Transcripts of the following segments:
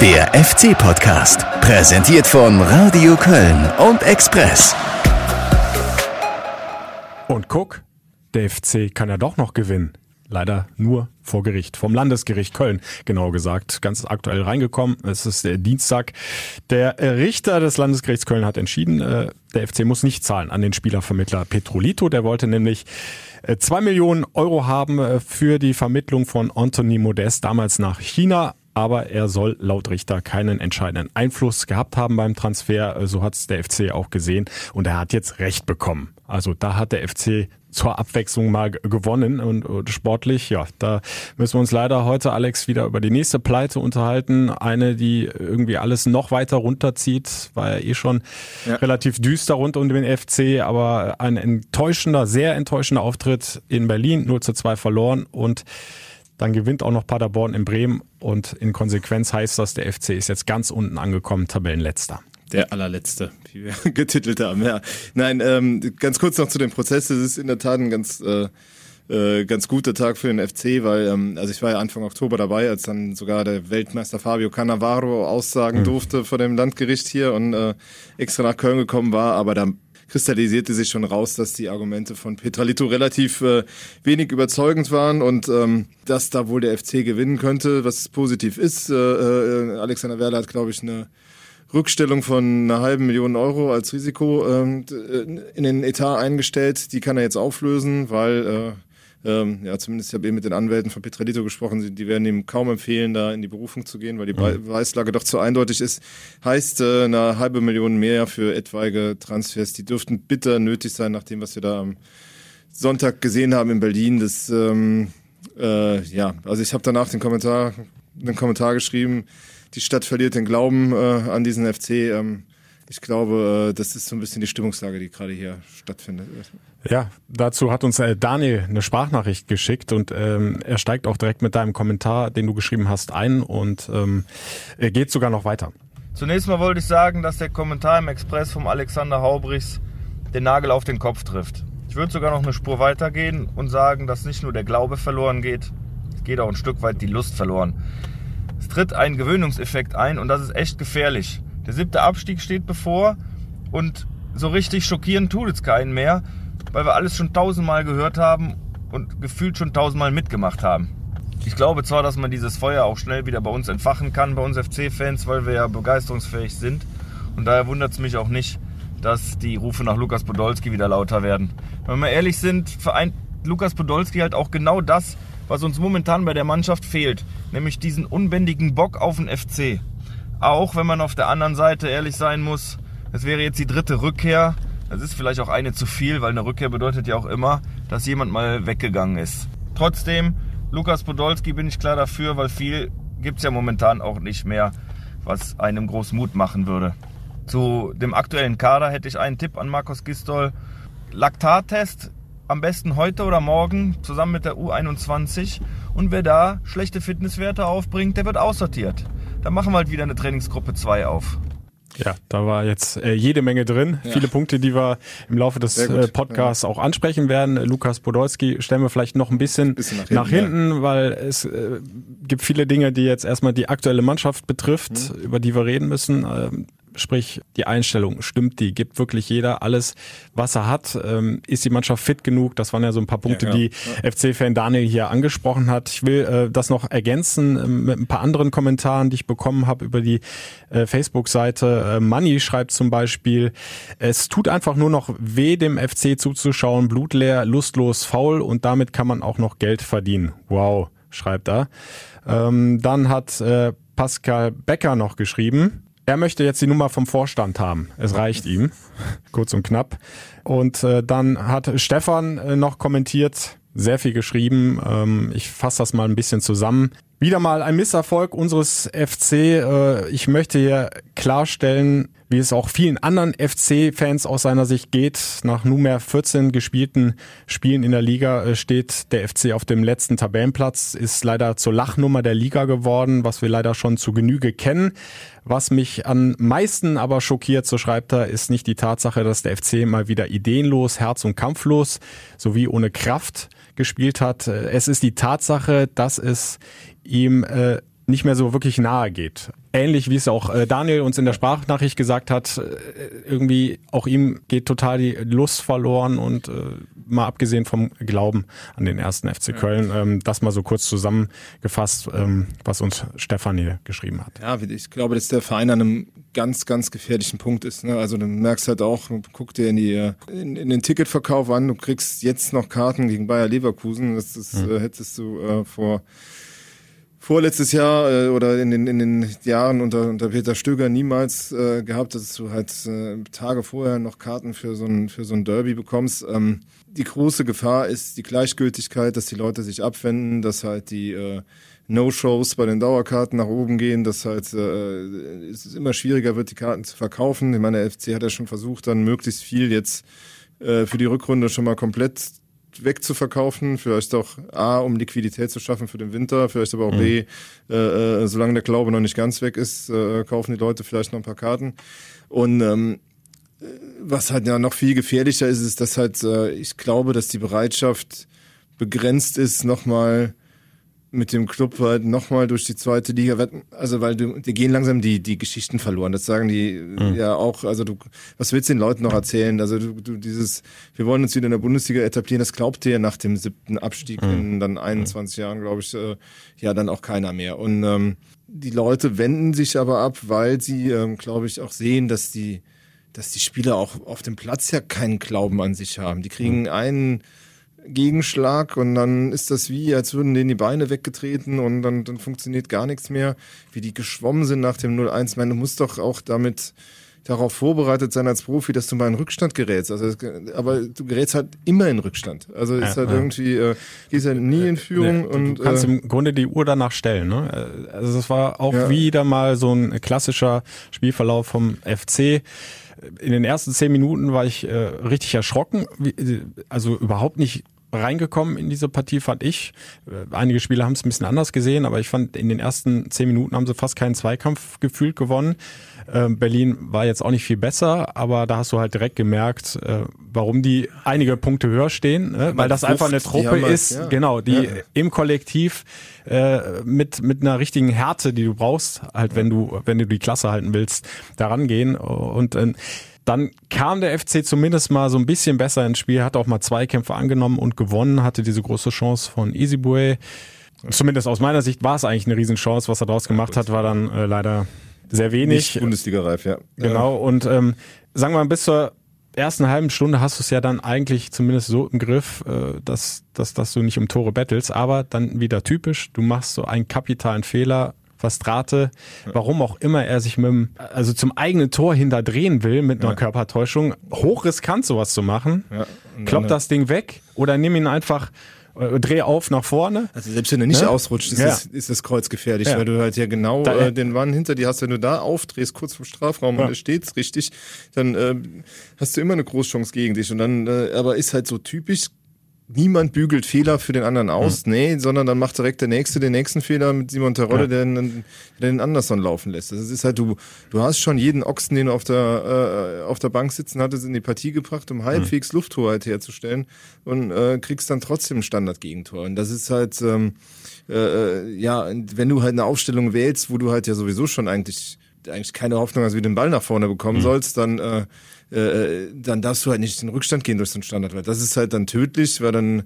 Der FC-Podcast, präsentiert von Radio Köln und Express. Und guck, der FC kann ja doch noch gewinnen. Leider nur vor Gericht, vom Landesgericht Köln, genau gesagt. Ganz aktuell reingekommen. Es ist der Dienstag. Der Richter des Landesgerichts Köln hat entschieden, äh, der FC muss nicht zahlen an den Spielervermittler Petrolito. Der wollte nämlich äh, zwei Millionen Euro haben äh, für die Vermittlung von Anthony Modest damals nach China aber er soll laut Richter keinen entscheidenden Einfluss gehabt haben beim Transfer. So hat es der FC auch gesehen und er hat jetzt Recht bekommen. Also da hat der FC zur Abwechslung mal gewonnen und sportlich, ja, da müssen wir uns leider heute, Alex, wieder über die nächste Pleite unterhalten. Eine, die irgendwie alles noch weiter runterzieht, war ja eh schon ja. relativ düster rund um den FC, aber ein enttäuschender, sehr enttäuschender Auftritt in Berlin, 0 zu 2 verloren und dann gewinnt auch noch Paderborn in Bremen und in Konsequenz heißt das, der FC ist jetzt ganz unten angekommen, Tabellenletzter. Der allerletzte, wie wir getitelt haben. Ja. Nein, ähm, ganz kurz noch zu dem Prozess. Es ist in der Tat ein ganz, äh, äh, ganz guter Tag für den FC, weil ähm, also ich war ja Anfang Oktober dabei, als dann sogar der Weltmeister Fabio Cannavaro aussagen mhm. durfte vor dem Landgericht hier und äh, extra nach Köln gekommen war. Aber da kristallisierte sich schon raus, dass die Argumente von Petralito relativ äh, wenig überzeugend waren und ähm, dass da wohl der FC gewinnen könnte, was positiv ist. Äh, äh, Alexander Werle hat, glaube ich, eine Rückstellung von einer halben Million Euro als Risiko ähm, in den Etat eingestellt. Die kann er jetzt auflösen, weil äh, ähm, ja, zumindest ich habe eben mit den Anwälten von Petralito gesprochen, die werden ihm kaum empfehlen, da in die Berufung zu gehen, weil die mhm. Beweislage doch zu eindeutig ist. Heißt äh, eine halbe Million mehr für etwaige Transfers, die dürften bitter nötig sein, nach dem, was wir da am Sonntag gesehen haben in Berlin. Das ähm, äh, ja, also ich habe danach den Kommentar, den Kommentar geschrieben, die Stadt verliert den Glauben äh, an diesen FC. Ähm, ich glaube, äh, das ist so ein bisschen die Stimmungslage, die gerade hier stattfindet. Ja, dazu hat uns äh, Daniel eine Sprachnachricht geschickt und ähm, er steigt auch direkt mit deinem Kommentar, den du geschrieben hast, ein und ähm, er geht sogar noch weiter. Zunächst mal wollte ich sagen, dass der Kommentar im Express vom Alexander Haubrichs den Nagel auf den Kopf trifft. Ich würde sogar noch eine Spur weitergehen und sagen, dass nicht nur der Glaube verloren geht, es geht auch ein Stück weit die Lust verloren. Es tritt ein Gewöhnungseffekt ein und das ist echt gefährlich. Der siebte Abstieg steht bevor und so richtig schockierend tut es keinen mehr, weil wir alles schon tausendmal gehört haben und gefühlt schon tausendmal mitgemacht haben. Ich glaube zwar, dass man dieses Feuer auch schnell wieder bei uns entfachen kann, bei uns FC-Fans, weil wir ja begeisterungsfähig sind. Und daher wundert es mich auch nicht, dass die Rufe nach Lukas Podolski wieder lauter werden. Wenn wir ehrlich sind, vereint Lukas Podolski halt auch genau das, was uns momentan bei der Mannschaft fehlt, nämlich diesen unbändigen Bock auf den FC. Auch wenn man auf der anderen Seite ehrlich sein muss, es wäre jetzt die dritte Rückkehr. Das ist vielleicht auch eine zu viel, weil eine Rückkehr bedeutet ja auch immer, dass jemand mal weggegangen ist. Trotzdem, Lukas Podolski bin ich klar dafür, weil viel gibt es ja momentan auch nicht mehr, was einem groß Mut machen würde. Zu dem aktuellen Kader hätte ich einen Tipp an Markus Gistol. Laktattest am besten heute oder morgen zusammen mit der U21 und wer da schlechte Fitnesswerte aufbringt, der wird aussortiert dann machen wir halt wieder eine Trainingsgruppe 2 auf. Ja, da war jetzt äh, jede Menge drin. Ja. Viele Punkte, die wir im Laufe des äh, Podcasts ja. auch ansprechen werden. Lukas Podolski stellen wir vielleicht noch ein bisschen, bisschen nach hinten, nach hinten ja. weil es äh, gibt viele Dinge, die jetzt erstmal die aktuelle Mannschaft betrifft, mhm. über die wir reden müssen. Ähm, Sprich, die Einstellung, stimmt die? Gibt wirklich jeder alles, was er hat? Ähm, ist die Mannschaft fit genug? Das waren ja so ein paar Punkte, ja, ja. die. FC-Fan Daniel hier angesprochen hat. Ich will äh, das noch ergänzen äh, mit ein paar anderen Kommentaren, die ich bekommen habe über die äh, Facebook-Seite. Äh, Money schreibt zum Beispiel, es tut einfach nur noch weh, dem FC zuzuschauen, blutleer, lustlos, faul und damit kann man auch noch Geld verdienen. Wow, schreibt er. Ähm, dann hat äh, Pascal Becker noch geschrieben, er möchte jetzt die Nummer vom Vorstand haben. Es reicht ihm. Kurz und knapp. Und äh, dann hat Stefan äh, noch kommentiert, sehr viel geschrieben. Ähm, ich fasse das mal ein bisschen zusammen. Wieder mal ein Misserfolg unseres FC. Äh, ich möchte hier klarstellen, wie es auch vielen anderen FC-Fans aus seiner Sicht geht. Nach nunmehr 14 gespielten Spielen in der Liga äh, steht der FC auf dem letzten Tabellenplatz, ist leider zur Lachnummer der Liga geworden, was wir leider schon zu Genüge kennen. Was mich am meisten aber schockiert, so schreibt er, ist nicht die Tatsache, dass der FC mal wieder ideenlos, herz- und kampflos sowie ohne Kraft gespielt hat. Es ist die Tatsache, dass es ihm äh, nicht mehr so wirklich nahe geht. Ähnlich wie es auch äh, Daniel uns in der Sprachnachricht gesagt hat, äh, irgendwie auch ihm geht total die Lust verloren und äh, mal abgesehen vom Glauben an den ersten FC Köln, ähm, das mal so kurz zusammengefasst, ähm, was uns Stefanie geschrieben hat. Ja, ich glaube, dass der Verein an einem ganz, ganz gefährlichen Punkt ist. Ne? Also du merkst halt auch, guck dir in, die, in, in, den Ticketverkauf an, du kriegst jetzt noch Karten gegen Bayer Leverkusen. Das, das mhm. äh, hättest du äh, vor vorletztes Jahr äh, oder in den, in den Jahren unter, unter Peter Stöger niemals äh, gehabt, dass du halt äh, Tage vorher noch Karten für so ein, für so ein Derby bekommst. Ähm, die große Gefahr ist die Gleichgültigkeit, dass die Leute sich abwenden, dass halt die äh, No-Shows bei den Dauerkarten nach oben gehen, dass halt äh, es immer schwieriger wird, die Karten zu verkaufen. Ich meine, der FC hat ja schon versucht, dann möglichst viel jetzt äh, für die Rückrunde schon mal komplett wegzuverkaufen, vielleicht auch A, um Liquidität zu schaffen für den Winter, vielleicht aber auch mhm. B, äh, äh, solange der Glaube noch nicht ganz weg ist, äh, kaufen die Leute vielleicht noch ein paar Karten. Und ähm, was halt ja noch viel gefährlicher ist, ist, dass halt, äh, ich glaube, dass die Bereitschaft begrenzt ist, nochmal mit dem Club halt nochmal durch die zweite Liga wetten. Also weil du, die gehen langsam die, die Geschichten verloren. Das sagen die mhm. ja auch. Also du, was willst du den Leuten noch erzählen? Also du, du dieses, wir wollen uns wieder in der Bundesliga etablieren, das glaubt dir nach dem siebten Abstieg mhm. in dann 21 mhm. Jahren, glaube ich, äh, ja dann auch keiner mehr. Und ähm, die Leute wenden sich aber ab, weil sie, ähm, glaube ich, auch sehen, dass die, dass die Spieler auch auf dem Platz ja keinen Glauben an sich haben. Die kriegen mhm. einen Gegenschlag und dann ist das wie, als würden denen die Beine weggetreten und dann, dann funktioniert gar nichts mehr. Wie die geschwommen sind nach dem 0-1. Ich meine, du musst doch auch damit darauf vorbereitet sein als Profi, dass du mal in Rückstand gerätst. Also, aber du gerätst halt immer in Rückstand. Also ist ja, halt ja. irgendwie, äh, gehst halt nie in Führung. Nee, und, du kannst äh, im Grunde die Uhr danach stellen. Ne? Also das war auch ja. wieder mal so ein klassischer Spielverlauf vom FC in den ersten zehn Minuten war ich äh, richtig erschrocken. Also überhaupt nicht reingekommen in diese Partie, fand ich. Einige Spieler haben es ein bisschen anders gesehen, aber ich fand, in den ersten zehn Minuten haben sie fast keinen Zweikampf gefühlt gewonnen. Ähm, Berlin war jetzt auch nicht viel besser, aber da hast du halt direkt gemerkt, äh, warum die einige Punkte höher stehen, ne? weil das einfach eine Truppe ist, ja. genau, die ja. im Kollektiv äh, mit mit einer richtigen Härte, die du brauchst, halt wenn du wenn du die Klasse halten willst, daran gehen und äh, dann kam der FC zumindest mal so ein bisschen besser ins Spiel, hat auch mal zwei Kämpfe angenommen und gewonnen, hatte diese große Chance von Easybue. Zumindest aus meiner Sicht war es eigentlich eine Riesenchance. Was er daraus gemacht hat, war dann äh, leider sehr wenig. Nicht Bundesliga-reif, ja. Genau. Und ähm, sagen wir mal, bis zur ersten halben Stunde hast du es ja dann eigentlich zumindest so im Griff, äh, dass, dass, dass du nicht um Tore bettelst. Aber dann wieder typisch, du machst so einen kapitalen Fehler, Verstrate, warum auch immer er sich mit dem, also zum eigenen Tor hinterdrehen will mit einer ja. Körpertäuschung, hochriskant sowas zu machen, ja. kloppt das Ding weg oder nimm ihn einfach äh, dreh auf nach vorne. Also selbst wenn er nicht ja? ausrutscht, ist, ja. das, ist das Kreuz gefährlich, ja. weil du halt ja genau da, äh, den Mann hinter dir hast. Wenn du da aufdrehst, kurz vom Strafraum und er steht's richtig, dann äh, hast du immer eine Großchance gegen dich. Und dann, äh, aber ist halt so typisch, niemand bügelt Fehler für den anderen aus, mhm. nee, sondern dann macht direkt der Nächste den nächsten Fehler mit Simon Terodde, ja. der, den, der den Anderson laufen lässt. Das ist halt, du, du hast schon jeden Ochsen, den du auf der, äh, auf der Bank sitzen hattest, in die Partie gebracht, um halbwegs mhm. Lufthoheit herzustellen und äh, kriegst dann trotzdem ein Standardgegentor. Und das ist halt, ähm, äh, ja, wenn du halt eine Aufstellung wählst, wo du halt ja sowieso schon eigentlich eigentlich keine Hoffnung hast, wie du den Ball nach vorne bekommen mhm. sollst, dann äh, äh, dann darfst du halt nicht in den Rückstand gehen durch so einen Standard. Das ist halt dann tödlich, weil dann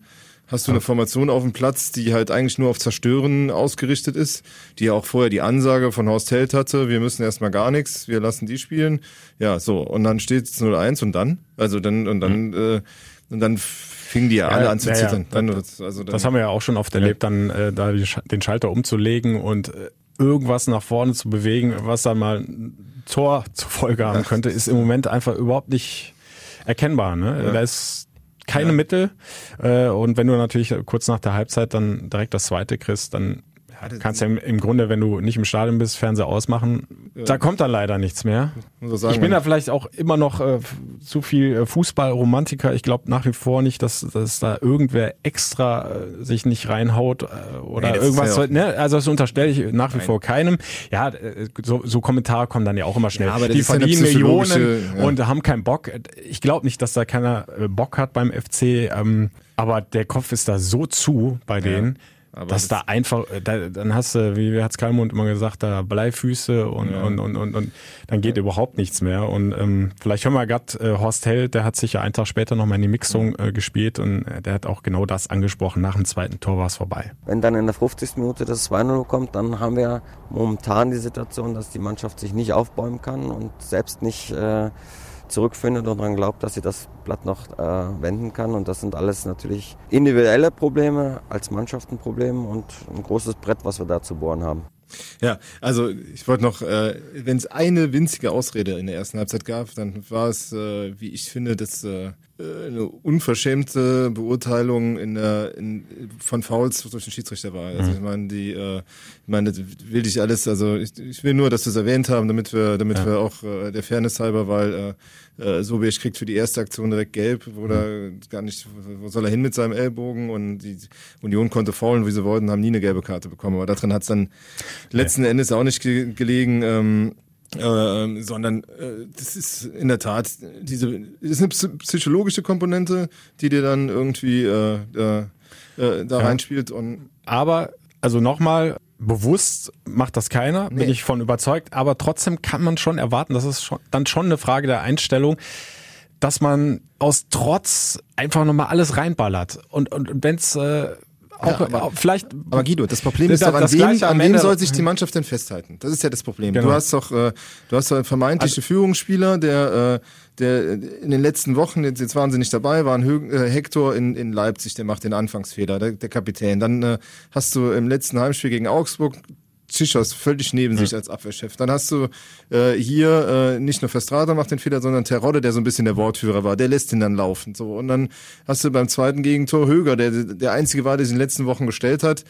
hast du eine Formation auf dem Platz, die halt eigentlich nur auf Zerstören ausgerichtet ist, die ja auch vorher die Ansage von Horst Held hatte, wir müssen erstmal gar nichts, wir lassen die spielen. Ja, so. Und dann steht es 0-1 und dann? Also dann, und dann, mhm. äh, und dann fingen die ja alle an zu zittern. Ja, ja. Das, also dann, das haben wir ja auch schon oft erlebt, dann äh, da den Schalter umzulegen und äh, irgendwas nach vorne zu bewegen, was dann mal Tor zur Folge haben könnte, ist im Moment einfach überhaupt nicht erkennbar. Ne? Ja. Da ist keine ja. Mittel. Äh, und wenn du natürlich kurz nach der Halbzeit dann direkt das zweite kriegst, dann Kannst ja im, im, Grunde, wenn du nicht im Stadion bist, Fernseher ausmachen. Ja. Da kommt dann leider nichts mehr. Sagen, ich bin da vielleicht auch immer noch äh, zu viel äh, Fußballromantiker. Ich glaube nach wie vor nicht, dass, dass da irgendwer extra äh, sich nicht reinhaut äh, oder nee, irgendwas. Ja ne? Also das unterstelle ich nach wie Nein. vor keinem. Ja, äh, so, so Kommentare kommen dann ja auch immer schnell. Ja, Die verdienen Millionen und haben keinen Bock. Ich glaube nicht, dass da keiner äh, Bock hat beim FC. Ähm, aber der Kopf ist da so zu bei denen Aber dass das da einfach, äh, da, dann hast du, wie hat's Kalmund immer gesagt, da Bleifüße und, ja. und, und, und, und dann geht ja. überhaupt nichts mehr. Und ähm, vielleicht hören wir gerade äh, Horst Held, der hat sich ja einen Tag später nochmal in die Mixung äh, gespielt und äh, der hat auch genau das angesprochen. Nach dem zweiten Tor war es vorbei. Wenn dann in der 50. Minute das 2-0 kommt, dann haben wir momentan die Situation, dass die Mannschaft sich nicht aufbäumen kann und selbst nicht äh, zurückfindet und daran glaubt, dass sie das Blatt noch äh, wenden kann. Und das sind alles natürlich individuelle Probleme, als Mannschaft ein Problem und ein großes Brett, was wir da zu bohren haben. Ja, also ich wollte noch, äh, wenn es eine winzige Ausrede in der ersten Halbzeit gab, dann war es, äh, wie ich finde, das äh, eine unverschämte Beurteilung in der, in, von Fouls durch den Schiedsrichter war. Also mhm. ich meine, die, äh, ich meine, will ich alles, also ich, ich will nur, dass wir es erwähnt haben, damit wir, damit ja. wir auch äh, der Fairness halber, weil äh, äh, Sobiech kriegt für die erste Aktion direkt gelb, wo mhm. gar nicht, wo soll er hin mit seinem Ellbogen und die Union konnte faulen, wie sie wollten, haben nie eine gelbe Karte bekommen. Aber darin hat es dann letzten Endes auch nicht ge gelegen. Ähm, äh, sondern äh, das ist in der Tat diese ist eine psychologische Komponente, die dir dann irgendwie äh, äh, äh da ja. reinspielt und aber also nochmal bewusst macht das keiner, nee. bin ich von überzeugt, aber trotzdem kann man schon erwarten, das ist schon, dann schon eine Frage der Einstellung, dass man aus Trotz einfach nochmal alles reinballert. Und, und, und wenn es äh, auch, ja, aber, vielleicht. Aber Guido, das Problem ist doch, an wem, an wem soll sich die Mannschaft denn festhalten? Das ist ja das Problem. Genau. Du hast doch, äh, du hast doch einen vermeintlichen also, Führungsspieler, der, äh, der in den letzten Wochen, jetzt, jetzt waren sie nicht dabei, war ein äh, Hector in, in Leipzig, der macht den Anfangsfehler, der, der Kapitän. Dann äh, hast du im letzten Heimspiel gegen Augsburg Tschichos völlig neben sich als Abwehrchef. Dann hast du äh, hier äh, nicht nur Verstrata macht den Fehler, sondern Terodde, der so ein bisschen der Wortführer war, der lässt ihn dann laufen. So und dann hast du beim zweiten Gegentor Höger, der der einzige war, der sich in den letzten Wochen gestellt hat.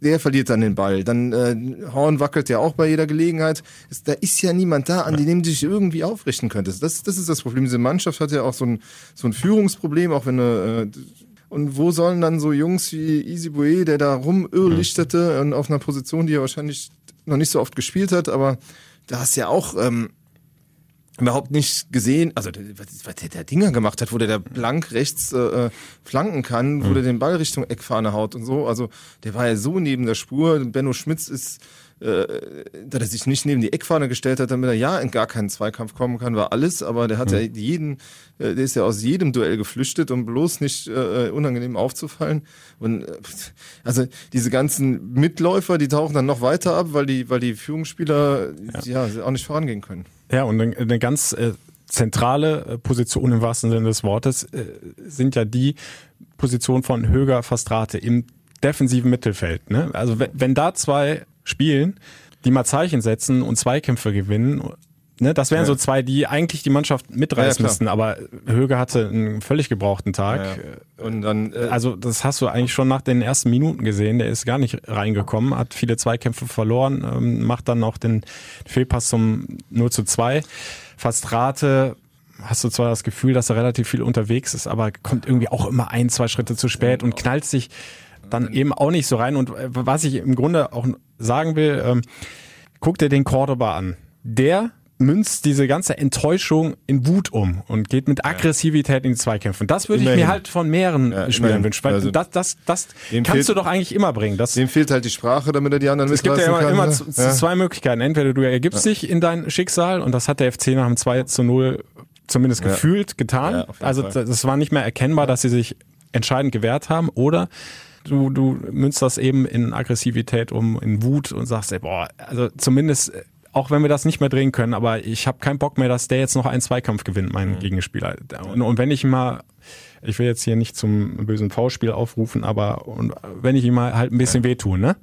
Der verliert dann den Ball. Dann äh, Horn wackelt ja auch bei jeder Gelegenheit. Es, da ist ja niemand da, an ja. dem du dich irgendwie aufrichten könntest. Das, das ist das Problem. Diese Mannschaft hat ja auch so ein, so ein Führungsproblem, auch wenn du äh, und wo sollen dann so Jungs wie Easy Bue, der da rumirrlichtete und auf einer Position, die er wahrscheinlich noch nicht so oft gespielt hat, aber da hast ja auch ähm, überhaupt nicht gesehen, also was der, der Dinger gemacht hat, wo der da blank rechts äh, äh, flanken kann, wo mhm. der den Ball Richtung Eckfahne haut und so. Also der war ja so neben der Spur. Benno Schmitz ist äh, dass er sich nicht neben die Eckfahne gestellt hat, damit er ja in gar keinen Zweikampf kommen kann, war alles, aber der hat ja mhm. jeden, äh, der ist ja aus jedem Duell geflüchtet, um bloß nicht äh, unangenehm aufzufallen. Und äh, also diese ganzen Mitläufer, die tauchen dann noch weiter ab, weil die, weil die Führungsspieler ja, ja auch nicht vorangehen können. Ja, und eine ganz äh, zentrale äh, Position im wahrsten Sinne des Wortes äh, sind ja die Position von Höger Fastrate im defensiven Mittelfeld. Ne? Also wenn, wenn da zwei spielen, die mal Zeichen setzen und Zweikämpfe gewinnen. Ne, das wären ja. so zwei, die eigentlich die Mannschaft mitreißen ja, müssten, aber Höge hatte einen völlig gebrauchten Tag. Ja, und dann, äh, also das hast du eigentlich schon nach den ersten Minuten gesehen. Der ist gar nicht reingekommen, hat viele Zweikämpfe verloren, ähm, macht dann noch den Fehlpass zum 0 zu 2. Fast Rate hast du zwar das Gefühl, dass er relativ viel unterwegs ist, aber kommt irgendwie auch immer ein, zwei Schritte zu spät und knallt sich dann eben auch nicht so rein. Und äh, was ich im Grunde auch sagen will, ähm, guck dir den Cordoba an. Der münzt diese ganze Enttäuschung in Wut um und geht mit Aggressivität in die Zweikämpfe. Und das würde ich mir halt von mehreren ja, Spielern wünschen. Weil also das, das, das kannst fehlt, du doch eigentlich immer bringen. Das, dem fehlt halt die Sprache, damit er die anderen Es gibt ja immer, kann, immer ne? ja. zwei Möglichkeiten. Entweder du ergibst ja. dich in dein Schicksal und das hat der FC nach dem 2 zu 0 zumindest gefühlt getan. also das war nicht mehr erkennbar, dass sie sich entscheidend gewehrt haben. Oder du, du münzt das eben in Aggressivität um, in Wut und sagst, ey, boah, also zumindest, auch wenn wir das nicht mehr drehen können, aber ich habe keinen Bock mehr, dass der jetzt noch einen Zweikampf gewinnt, mein mhm. Gegenspieler. Und, und wenn ich mal ich will jetzt hier nicht zum bösen V-Spiel aufrufen, aber und wenn ich ihm mal halt ein bisschen ja. wehtue, ne?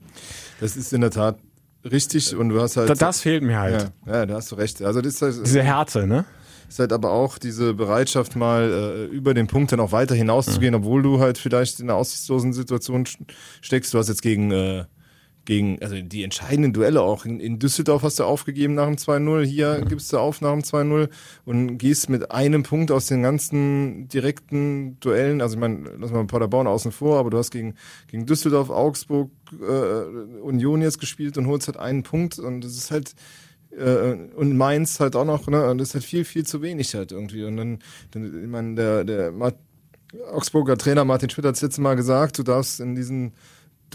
Das ist in der Tat richtig und du hast halt. Das, das fehlt mir halt. Ja, ja, da hast du recht. Also das ist halt, Diese Härte, ne? Ist halt aber auch diese Bereitschaft, mal äh, über den Punkt dann auch weiter hinauszugehen, mhm. obwohl du halt vielleicht in einer aussichtslosen Situation steckst. Du hast jetzt gegen, äh, gegen also die entscheidenden Duelle auch. In, in Düsseldorf hast du aufgegeben nach dem 2-0, hier mhm. gibst du auf nach dem 2-0 und gehst mit einem Punkt aus den ganzen direkten Duellen, also ich meine, lass mal Paderborn außen vor, aber du hast gegen, gegen Düsseldorf, Augsburg, äh, Union jetzt gespielt und holst halt einen Punkt und das ist halt äh, und Mainz halt auch noch, ne? Und das ist halt viel, viel zu wenig halt irgendwie. Und dann, dann ich meine, der, der Augsburger Trainer Martin Schmidt hat es letztes Mal gesagt, du darfst in diesen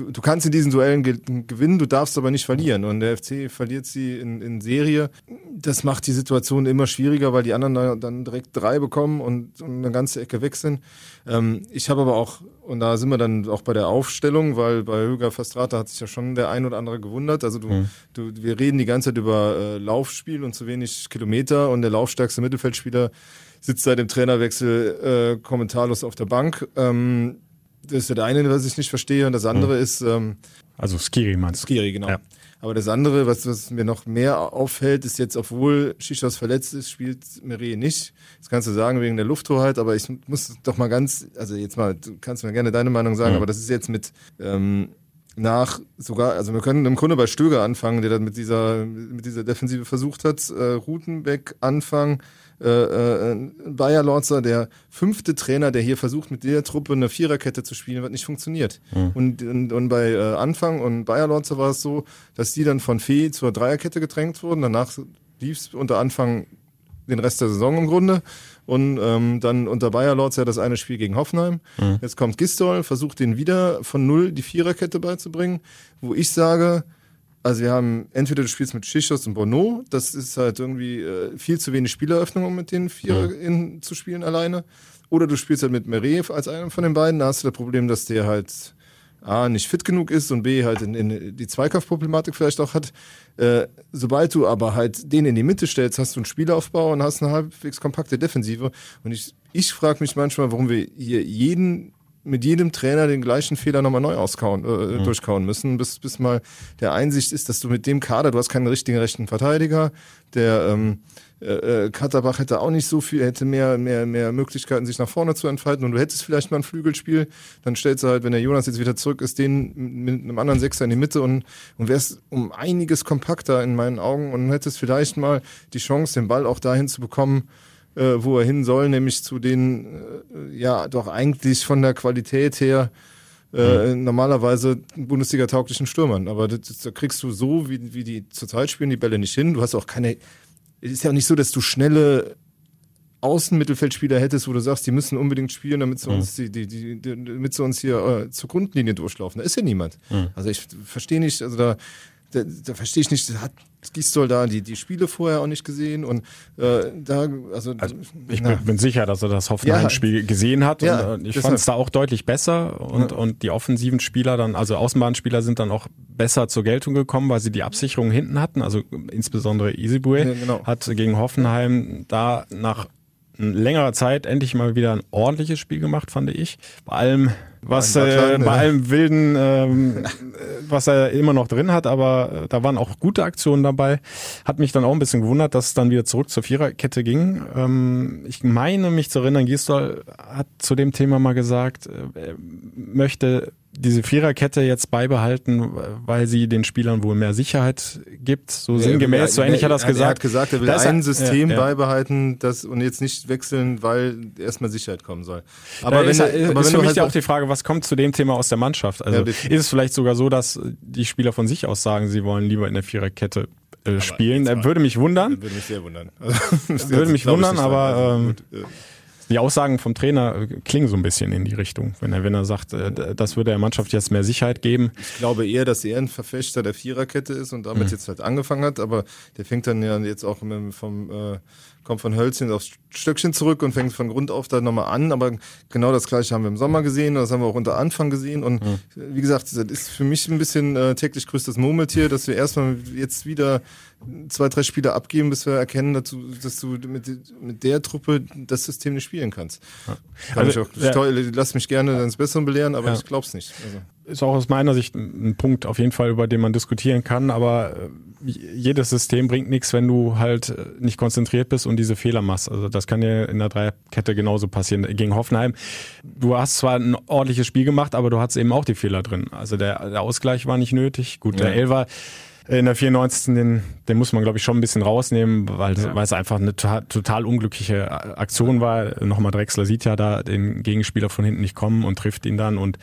du, du kannst in diesen Duellen ge gewinnen, du darfst aber nicht verlieren. Und der FC verliert sie in, in Serie. Das macht die Situation immer schwieriger, weil die anderen dann direkt drei bekommen und, und eine ganze Ecke wechseln. Ähm, ich habe aber auch, und da sind wir dann auch bei der Aufstellung, weil bei Höger Fastrata hat sich ja schon der ein oder andere gewundert. Also du, mhm. du wir reden die ganze Zeit über äh, Laufspiel und zu wenig Kilometer und der laufstärkste Mittelfeldspieler sitzt seit dem Trainerwechsel äh, kommentarlos auf der Bank. Ähm, das ist ja der eine, was ich nicht verstehe, und das andere mhm. ist. Ähm, also Skiri meinst du? Skiri, genau. Ja. Aber das andere, was, was mir noch mehr auffällt, ist jetzt, obwohl Schichos verletzt ist, spielt Meret nicht. Das kannst du sagen wegen der Lufthoheit, aber ich muss doch mal ganz, also jetzt mal, du kannst mir gerne deine Meinung sagen, mhm. aber das ist jetzt mit ähm, nach sogar, also wir können im Grunde bei Stöger anfangen, der dann mit dieser, mit dieser Defensive versucht hat, äh, Rutenbeck anfangen, äh, äh, Bayer Lorzer, der fünfte Trainer, der hier versucht, mit der Truppe eine Viererkette zu spielen, was nicht funktioniert. Mhm. Und, und, und bei äh, Anfang und Bayer Lorzer war es so, dass die dann von Fee zur Dreierkette gedrängt wurden. Danach lief es unter Anfang den Rest der Saison im Grunde. Und ähm, dann unter Bayer ja das eine Spiel gegen Hoffenheim. Mhm. Jetzt kommt Gistol, versucht den wieder von null die Viererkette beizubringen, wo ich sage, also wir haben entweder du spielst mit Schichos und Bono, das ist halt irgendwie äh, viel zu wenig Spieleröffnung, um mit den vier mhm. in, zu spielen alleine. Oder du spielst halt mit Meret als einen von den beiden, da hast du das Problem, dass der halt A, nicht fit genug ist und B, halt in, in die Zweikampfproblematik vielleicht auch hat. Äh, sobald du aber halt den in die Mitte stellst, hast du einen Spielaufbau und hast eine halbwegs kompakte Defensive. Und ich, ich frage mich manchmal, warum wir hier jeden mit jedem Trainer den gleichen Fehler nochmal neu auskauen, äh, mhm. durchkauen müssen, bis, bis mal der Einsicht ist, dass du mit dem Kader, du hast keinen richtigen rechten Verteidiger, der ähm, äh, äh, Katterbach hätte auch nicht so viel, hätte mehr, mehr, mehr Möglichkeiten, sich nach vorne zu entfalten und du hättest vielleicht mal ein Flügelspiel, dann stellst du halt, wenn der Jonas jetzt wieder zurück ist, den mit einem anderen Sechser in die Mitte und, und wärst um einiges kompakter in meinen Augen und hättest vielleicht mal die Chance, den Ball auch dahin zu bekommen, äh, wo er hin soll, nämlich zu den, äh, ja, doch eigentlich von der Qualität her äh, mhm. normalerweise Bundesliga-tauglichen Stürmern. Aber das, das kriegst du so, wie, wie die zurzeit spielen, die Bälle nicht hin. Du hast auch keine, es ist ja auch nicht so, dass du schnelle Außenmittelfeldspieler hättest, wo du sagst, die müssen unbedingt spielen, damit sie mhm. uns, die, die, die, damit sie uns hier äh, zur Grundlinie durchlaufen. Da ist ja niemand. Mhm. Also ich verstehe nicht, also da, da, da verstehe ich nicht, hat Gisdol da die, die Spiele vorher auch nicht gesehen und äh, da, also, also ich bin, bin, sicher, dass er das Hoffenheim-Spiel ja, gesehen hat ja, und äh, ich fand es da auch deutlich besser und, ja. und die offensiven Spieler dann, also Außenbahnspieler sind dann auch besser zur Geltung gekommen, weil sie die Absicherung hinten hatten, also insbesondere Isibue genau. hat gegen Hoffenheim da nach längerer Zeit endlich mal wieder ein ordentliches Spiel gemacht, fand ich. Bei allem was äh, bei allem wilden, ähm, was er immer noch drin hat, aber äh, da waren auch gute Aktionen dabei. Hat mich dann auch ein bisschen gewundert, dass es dann wieder zurück zur Viererkette ging. Ähm, ich meine mich zu erinnern, Gisdol hat zu dem Thema mal gesagt, äh, er möchte diese Viererkette jetzt beibehalten, weil sie den Spielern wohl mehr Sicherheit gibt. So ja, sinngemäß, so ähnlich hat er das gesagt. Er hat gesagt, er will das ein System ja, ja. beibehalten das, und jetzt nicht wechseln, weil erstmal Sicherheit kommen soll. Aber da wenn, ist, aber ist wenn für mich halt ja auch die Frage, was kommt zu dem Thema aus der Mannschaft? Also ist es vielleicht sogar so, dass die Spieler von sich aus sagen, sie wollen lieber in der Viererkette äh, spielen? Würde mich wundern. Würde mich sehr wundern. Also, würde mich wundern, aber... Also, ähm, äh die Aussagen vom Trainer äh, klingen so ein bisschen in die Richtung, wenn er, wenn er sagt, äh, das würde der Mannschaft jetzt mehr Sicherheit geben. Ich glaube eher, dass er ein Verfechter der Viererkette ist und damit mhm. jetzt halt angefangen hat, aber der fängt dann ja jetzt auch vom äh, kommt von Hölzchen aufs Stöckchen zurück und fängt von Grund auf da nochmal an. Aber genau das gleiche haben wir im Sommer gesehen, das haben wir auch unter Anfang gesehen. Und mhm. wie gesagt, das ist für mich ein bisschen äh, täglich größtes Murmeltier, dass wir erstmal jetzt wieder zwei, drei Spiele abgeben, bis wir erkennen, dass du, dass du mit, mit der Truppe das System nicht spielen kannst. Ja. Also, ich auch, ja. lass mich gerne ins Besseren belehren, aber ja. ich glaub's nicht. Also. Ist auch aus meiner Sicht ein Punkt auf jeden Fall, über den man diskutieren kann, aber äh, jedes System bringt nichts, wenn du halt äh, nicht konzentriert bist und diese Fehler machst. Also das kann dir in der Dreierkette genauso passieren. Gegen Hoffenheim, du hast zwar ein ordentliches Spiel gemacht, aber du hattest eben auch die Fehler drin. Also der, der Ausgleich war nicht nötig. Gut, der Elfer in der 94. Den, den muss man, glaube ich, schon ein bisschen rausnehmen, weil, ja. weil es einfach eine total, total unglückliche Aktion war. Nochmal Drexler sieht ja da den Gegenspieler von hinten nicht kommen und trifft ihn dann und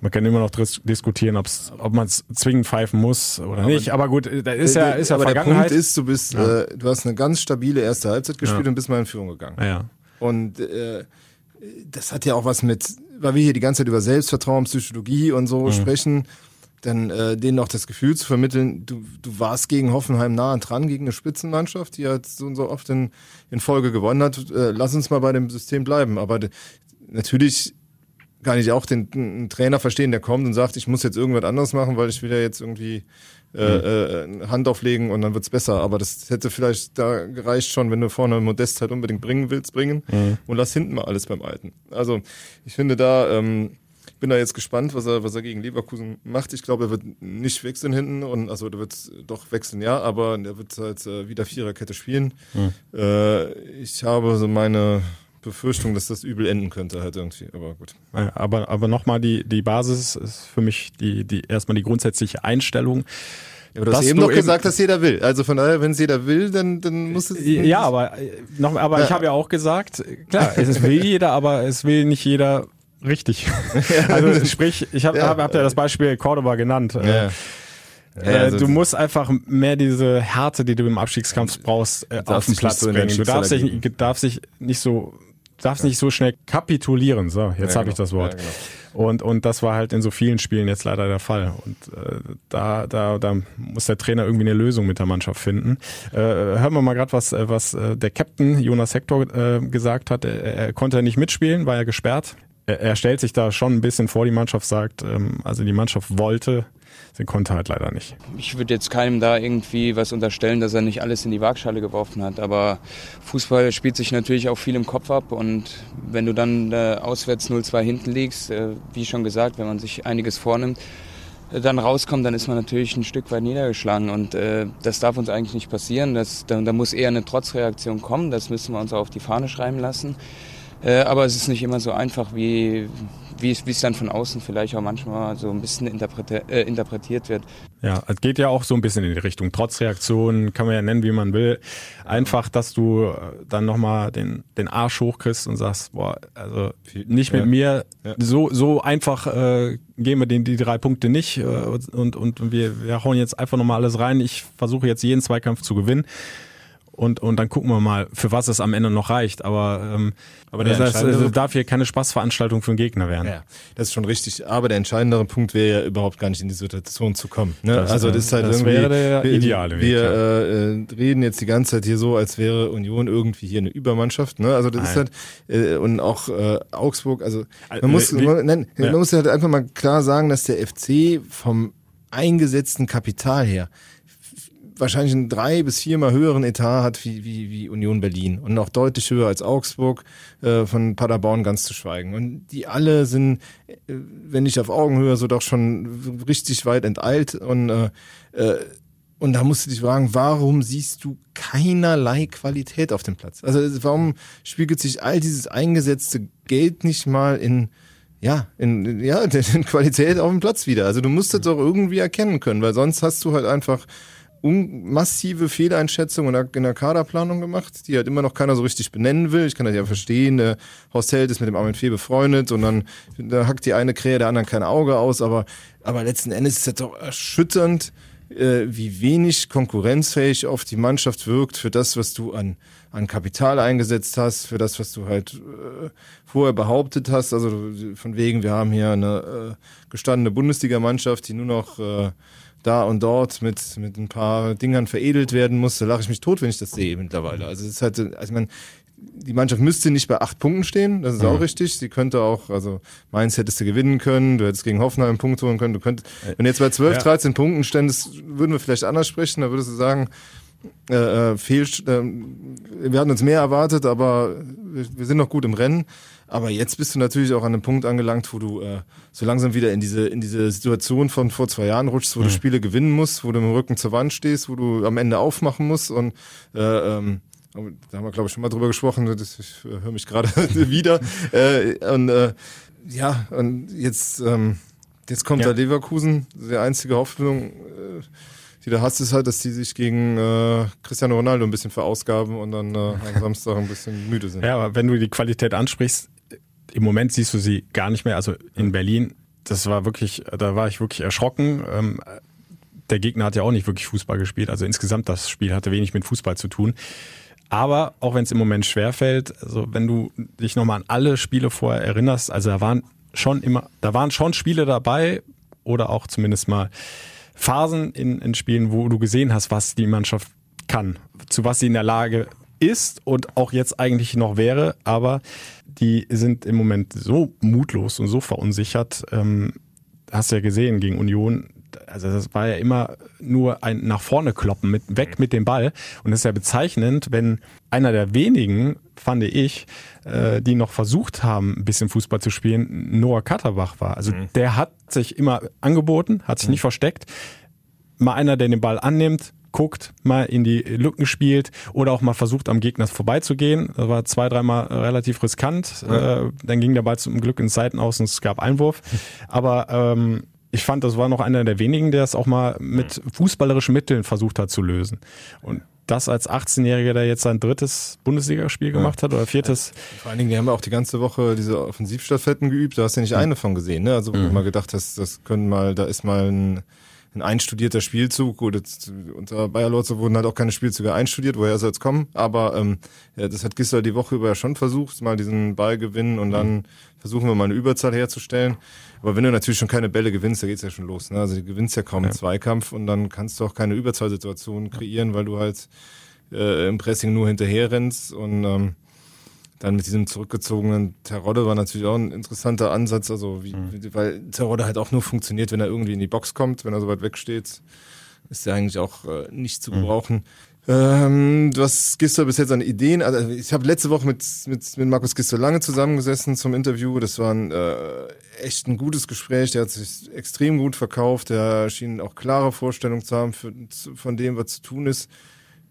man kann immer noch diskutieren, ob's, ob man es zwingend pfeifen muss oder aber nicht. Aber gut, da ist ja, ist ja aber Vergangenheit. Der Punkt ist, du bist, ja. äh, du hast eine ganz stabile erste Halbzeit gespielt ja. und bist mal in Führung gegangen. Ja. Und äh, das hat ja auch was mit, weil wir hier die ganze Zeit über Selbstvertrauen, Psychologie und so mhm. sprechen. Dann äh, denen auch das Gefühl zu vermitteln, du, du warst gegen Hoffenheim nah dran, gegen eine Spitzenmannschaft, die halt so und so oft in, in Folge gewonnen hat. Äh, lass uns mal bei dem System bleiben. Aber natürlich kann ich auch den, den Trainer verstehen, der kommt und sagt, ich muss jetzt irgendwas anderes machen, weil ich will ja jetzt irgendwie äh, mhm. äh, Hand auflegen und dann wird's besser. Aber das hätte vielleicht da gereicht schon, wenn du vorne Modest halt unbedingt bringen willst, bringen mhm. und lass hinten mal alles beim Alten. Also ich finde da, ähm, bin da jetzt gespannt, was er, was er gegen Leverkusen macht. Ich glaube, er wird nicht wechseln hinten und also der wird doch wechseln, ja, aber er wird halt äh, wieder Viererkette spielen. Mhm. Äh, ich habe so meine Befürchtung, dass das übel enden könnte halt irgendwie, aber gut. Aber, aber nochmal die, die Basis ist für mich die, die erstmal die grundsätzliche Einstellung. Ja, aber du hast eben doch gesagt, dass jeder will. Also von daher, wenn es jeder will, dann, dann muss es. Ja, aber, noch, aber ja. ich habe ja auch gesagt, klar, es will jeder, aber es will nicht jeder richtig. also sprich, ich habe ja, hab, hab ja das Beispiel Cordoba genannt. Ja. Äh, also du musst einfach mehr diese Härte, die du im Abstiegskampf brauchst, äh, auf den Platz so bringen. Du darfst dich, darfst dich nicht so darfst nicht so schnell kapitulieren. So, jetzt ja, habe genau. ich das Wort. Ja, genau. Und, und das war halt in so vielen Spielen jetzt leider der Fall. Und äh, da, da, da muss der Trainer irgendwie eine Lösung mit der Mannschaft finden. Äh, hören wir mal gerade, was, äh, was äh, der Captain Jonas Hector äh, gesagt hat. Er, er konnte nicht mitspielen, war ja gesperrt. Er, stellt sich da schon ein bisschen vor die Mannschaft, sagt, ähm, also die Mannschaft wollte Sie konnte halt leider nicht. Ich würde jetzt keinem da irgendwie was unterstellen, dass er nicht alles in die Waagschale geworfen hat. Aber Fußball spielt sich natürlich auch viel im Kopf ab. Und wenn du dann äh, auswärts 0-2 hinten liegst, äh, wie schon gesagt, wenn man sich einiges vornimmt, äh, dann rauskommt, dann ist man natürlich ein Stück weit niedergeschlagen. Und das darf uns eigentlich nicht passieren. Das, da, da muss eher eine Trotzreaktion kommen. Das müssen wir uns auch auf die Fahne schreiben lassen. Äh, aber es ist nicht immer so einfach, wie, wie es, wie es dann von außen vielleicht auch manchmal so ein bisschen interpretiert, äh, interpretiert wird. Ja, es geht ja auch so ein bisschen in die Richtung Trotzreaktion, kann man ja nennen, wie man will. Einfach, dass du äh, dann nochmal den, den Arsch hochkriegst und sagst, boah, also nicht mit ja. mir, ja. so, so einfach äh, gehen wir den, die drei Punkte nicht äh, und, und wir, wir hauen jetzt einfach nochmal alles rein. Ich versuche jetzt jeden Zweikampf zu gewinnen und, und dann gucken wir mal, für was es am Ende noch reicht. Aber, ähm, aber das heißt, also darf hier keine Spaßveranstaltung für einen Gegner werden. Ja, das ist schon richtig. Aber der entscheidendere Punkt wäre ja überhaupt gar nicht in die Situation zu kommen. Ne? Das, also das ist halt das irgendwie, wäre der ideale Weg. Wir äh, äh, reden jetzt die ganze Zeit hier so, als wäre Union irgendwie hier eine Übermannschaft. Ne? Also das Nein. ist halt äh, und auch äh, Augsburg. Also man äh, muss, man, nein, ja. man muss halt einfach mal klar sagen, dass der FC vom eingesetzten Kapital her wahrscheinlich einen drei bis viermal höheren Etat hat wie, wie, wie Union Berlin und noch deutlich höher als Augsburg, äh, von Paderborn ganz zu schweigen. Und die alle sind, äh, wenn nicht auf Augenhöhe, so doch schon richtig weit enteilt und äh, äh, und da musst du dich fragen, warum siehst du keinerlei Qualität auf dem Platz? Also warum spiegelt sich all dieses eingesetzte Geld nicht mal in ja, in, ja, in Qualität auf dem Platz wieder. Also du musst das doch irgendwie erkennen können, weil sonst hast du halt einfach massive Fehleinschätzung in der Kaderplanung gemacht, die halt immer noch keiner so richtig benennen will. Ich kann das ja verstehen. Der Horst Held ist mit dem Armin Fee befreundet und dann da hackt die eine Krähe der anderen kein Auge aus. Aber, aber letzten Endes ist es doch erschütternd, äh, wie wenig konkurrenzfähig oft die Mannschaft wirkt für das, was du an, an Kapital eingesetzt hast, für das, was du halt äh, vorher behauptet hast. Also von wegen, wir haben hier eine äh, gestandene Bundesligamannschaft, die nur noch äh, da und dort mit, mit ein paar Dingern veredelt werden muss, da lache ich mich tot, wenn ich das sehe mittlerweile. Also es ist halt, also ich meine, die Mannschaft müsste nicht bei acht Punkten stehen, das ist mhm. auch richtig. Sie könnte auch, also Mainz hättest du gewinnen können, du hättest gegen Hoffenheim einen Punkt holen können, du könntest, wenn du jetzt bei 12, ja. 13 Punkten ständest, würden wir vielleicht anders sprechen, da würdest du sagen, äh, äh fehl, äh, wir hatten uns mehr erwartet, aber wir, wir sind noch gut im Rennen. Aber jetzt bist du natürlich auch an einem Punkt angelangt, wo du äh, so langsam wieder in diese in diese Situation von vor zwei Jahren rutschst, wo mhm. du Spiele gewinnen musst, wo du mit dem Rücken zur Wand stehst, wo du am Ende aufmachen musst und äh, ähm, da haben wir glaube ich schon mal drüber gesprochen. Das, ich äh, höre mich gerade wieder äh, und äh, ja und jetzt ähm, jetzt kommt ja. da Leverkusen, die einzige Hoffnung. Äh, die du hast, ist halt, dass die sich gegen äh, Cristiano Ronaldo ein bisschen verausgaben und dann äh, am Samstag ein bisschen müde sind. Ja, aber wenn du die Qualität ansprichst, im Moment siehst du sie gar nicht mehr. Also in Berlin, das war wirklich, da war ich wirklich erschrocken. Ähm, der Gegner hat ja auch nicht wirklich Fußball gespielt. Also insgesamt das Spiel hatte wenig mit Fußball zu tun. Aber auch wenn es im Moment schwerfällt, also wenn du dich nochmal an alle Spiele vorher erinnerst, also da waren schon immer, da waren schon Spiele dabei, oder auch zumindest mal Phasen in, in Spielen, wo du gesehen hast, was die Mannschaft kann, zu was sie in der Lage ist und auch jetzt eigentlich noch wäre, aber die sind im Moment so mutlos und so verunsichert. Ähm, hast du ja gesehen gegen Union, also das war ja immer nur ein nach vorne kloppen, mit, weg mit dem Ball. Und das ist ja bezeichnend, wenn einer der wenigen, fand ich, äh, die noch versucht haben, ein bisschen Fußball zu spielen, Noah Katterbach war. Also mhm. der hat sich immer angeboten, hat sich mhm. nicht versteckt. Mal einer, der den Ball annimmt, guckt, mal in die Lücken spielt oder auch mal versucht, am Gegner vorbeizugehen. Das war zwei, dreimal relativ riskant. Ja. Äh, dann ging der Ball zum Glück ins Seiten aus und es gab Einwurf. Aber ähm, ich fand, das war noch einer der wenigen, der es auch mal mit fußballerischen Mitteln versucht hat zu lösen. Und das als 18-Jähriger, der jetzt sein drittes Bundesligaspiel gemacht hat oder viertes. Vor allen Dingen, die haben ja auch die ganze Woche diese Offensivstaffetten geübt, da hast du ja nicht mhm. eine von gesehen, ne? Also wo mhm. du mal gedacht hast, das können mal, da ist mal ein ein einstudierter Spielzug. Gut, jetzt, unter Bayer Lorze wurden halt auch keine Spielzüge einstudiert, woher soll es kommen? Aber ähm, ja, das hat Gisler die Woche über ja schon versucht, mal diesen Ball gewinnen und dann versuchen wir mal eine Überzahl herzustellen. Aber wenn du natürlich schon keine Bälle gewinnst, da geht's ja schon los. Ne? Also du gewinnst ja kaum einen Zweikampf und dann kannst du auch keine Überzahlsituation kreieren, weil du halt äh, im Pressing nur hinterher rennst und ähm, dann mit diesem zurückgezogenen Terodde war natürlich auch ein interessanter Ansatz, also wie, mhm. weil Terodde halt auch nur funktioniert, wenn er irgendwie in die Box kommt, wenn er so weit weg steht, ist er eigentlich auch äh, nicht zu mhm. gebrauchen. Mhm. Ähm, was Gister bis jetzt an Ideen? Also ich habe letzte Woche mit, mit, mit Markus Gister lange zusammengesessen zum Interview. Das war ein, äh, echt ein gutes Gespräch. Der hat sich extrem gut verkauft. Der schien auch klare Vorstellungen zu haben für, von dem, was zu tun ist.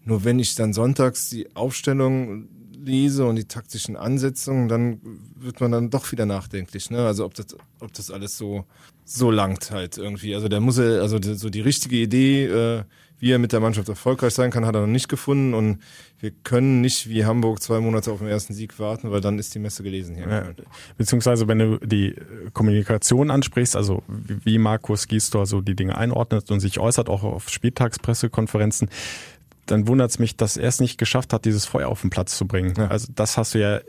Nur wenn ich dann sonntags die Aufstellung lese und die taktischen Ansetzungen, dann wird man dann doch wieder nachdenklich. Ne? Also ob das, ob das alles so so langt halt irgendwie. Also der muss also so die richtige Idee, äh, wie er mit der Mannschaft erfolgreich sein kann, hat er noch nicht gefunden und wir können nicht wie Hamburg zwei Monate auf den ersten Sieg warten, weil dann ist die Messe gelesen hier. Ja, beziehungsweise wenn du die Kommunikation ansprichst, also wie Markus Giestor so die Dinge einordnet und sich äußert, auch auf Spieltagspressekonferenzen, dann wundert es mich, dass er es nicht geschafft hat, dieses Feuer auf den Platz zu bringen. Ja. Also das hast du ja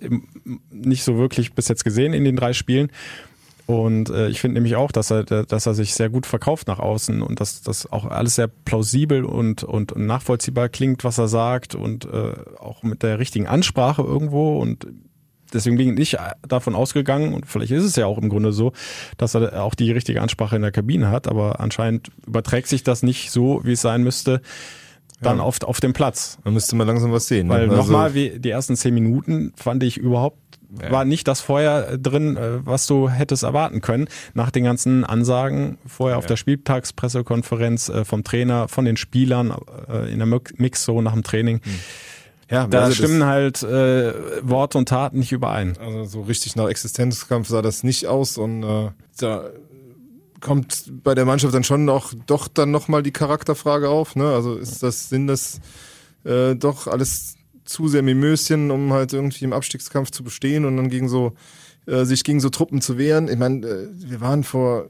nicht so wirklich bis jetzt gesehen in den drei Spielen. Und äh, ich finde nämlich auch, dass er, dass er sich sehr gut verkauft nach außen und dass das auch alles sehr plausibel und, und, nachvollziehbar klingt, was er sagt und äh, auch mit der richtigen Ansprache irgendwo. Und deswegen bin ich davon ausgegangen, und vielleicht ist es ja auch im Grunde so, dass er auch die richtige Ansprache in der Kabine hat, aber anscheinend überträgt sich das nicht so, wie es sein müsste dann ja. auf, auf dem Platz. Da müsste man langsam was sehen. Ne? Weil also nochmal, wie die ersten zehn Minuten fand ich überhaupt ja. war nicht das Feuer drin, äh, was du hättest erwarten können. Nach den ganzen Ansagen vorher auf der Spieltagspressekonferenz äh, vom Trainer, von den Spielern äh, in der Mix so nach dem Training. Mhm. Ja, da also stimmen halt äh, Worte und Taten nicht überein. Also so richtig nach Existenzkampf sah das nicht aus und äh, da kommt bei der Mannschaft dann schon auch doch dann nochmal die Charakterfrage auf. Ne? Also ist das, sind das äh, doch alles zu sehr Mimöschen, um halt irgendwie im Abstiegskampf zu bestehen und dann gegen so äh, sich gegen so Truppen zu wehren. Ich meine, äh, wir waren vor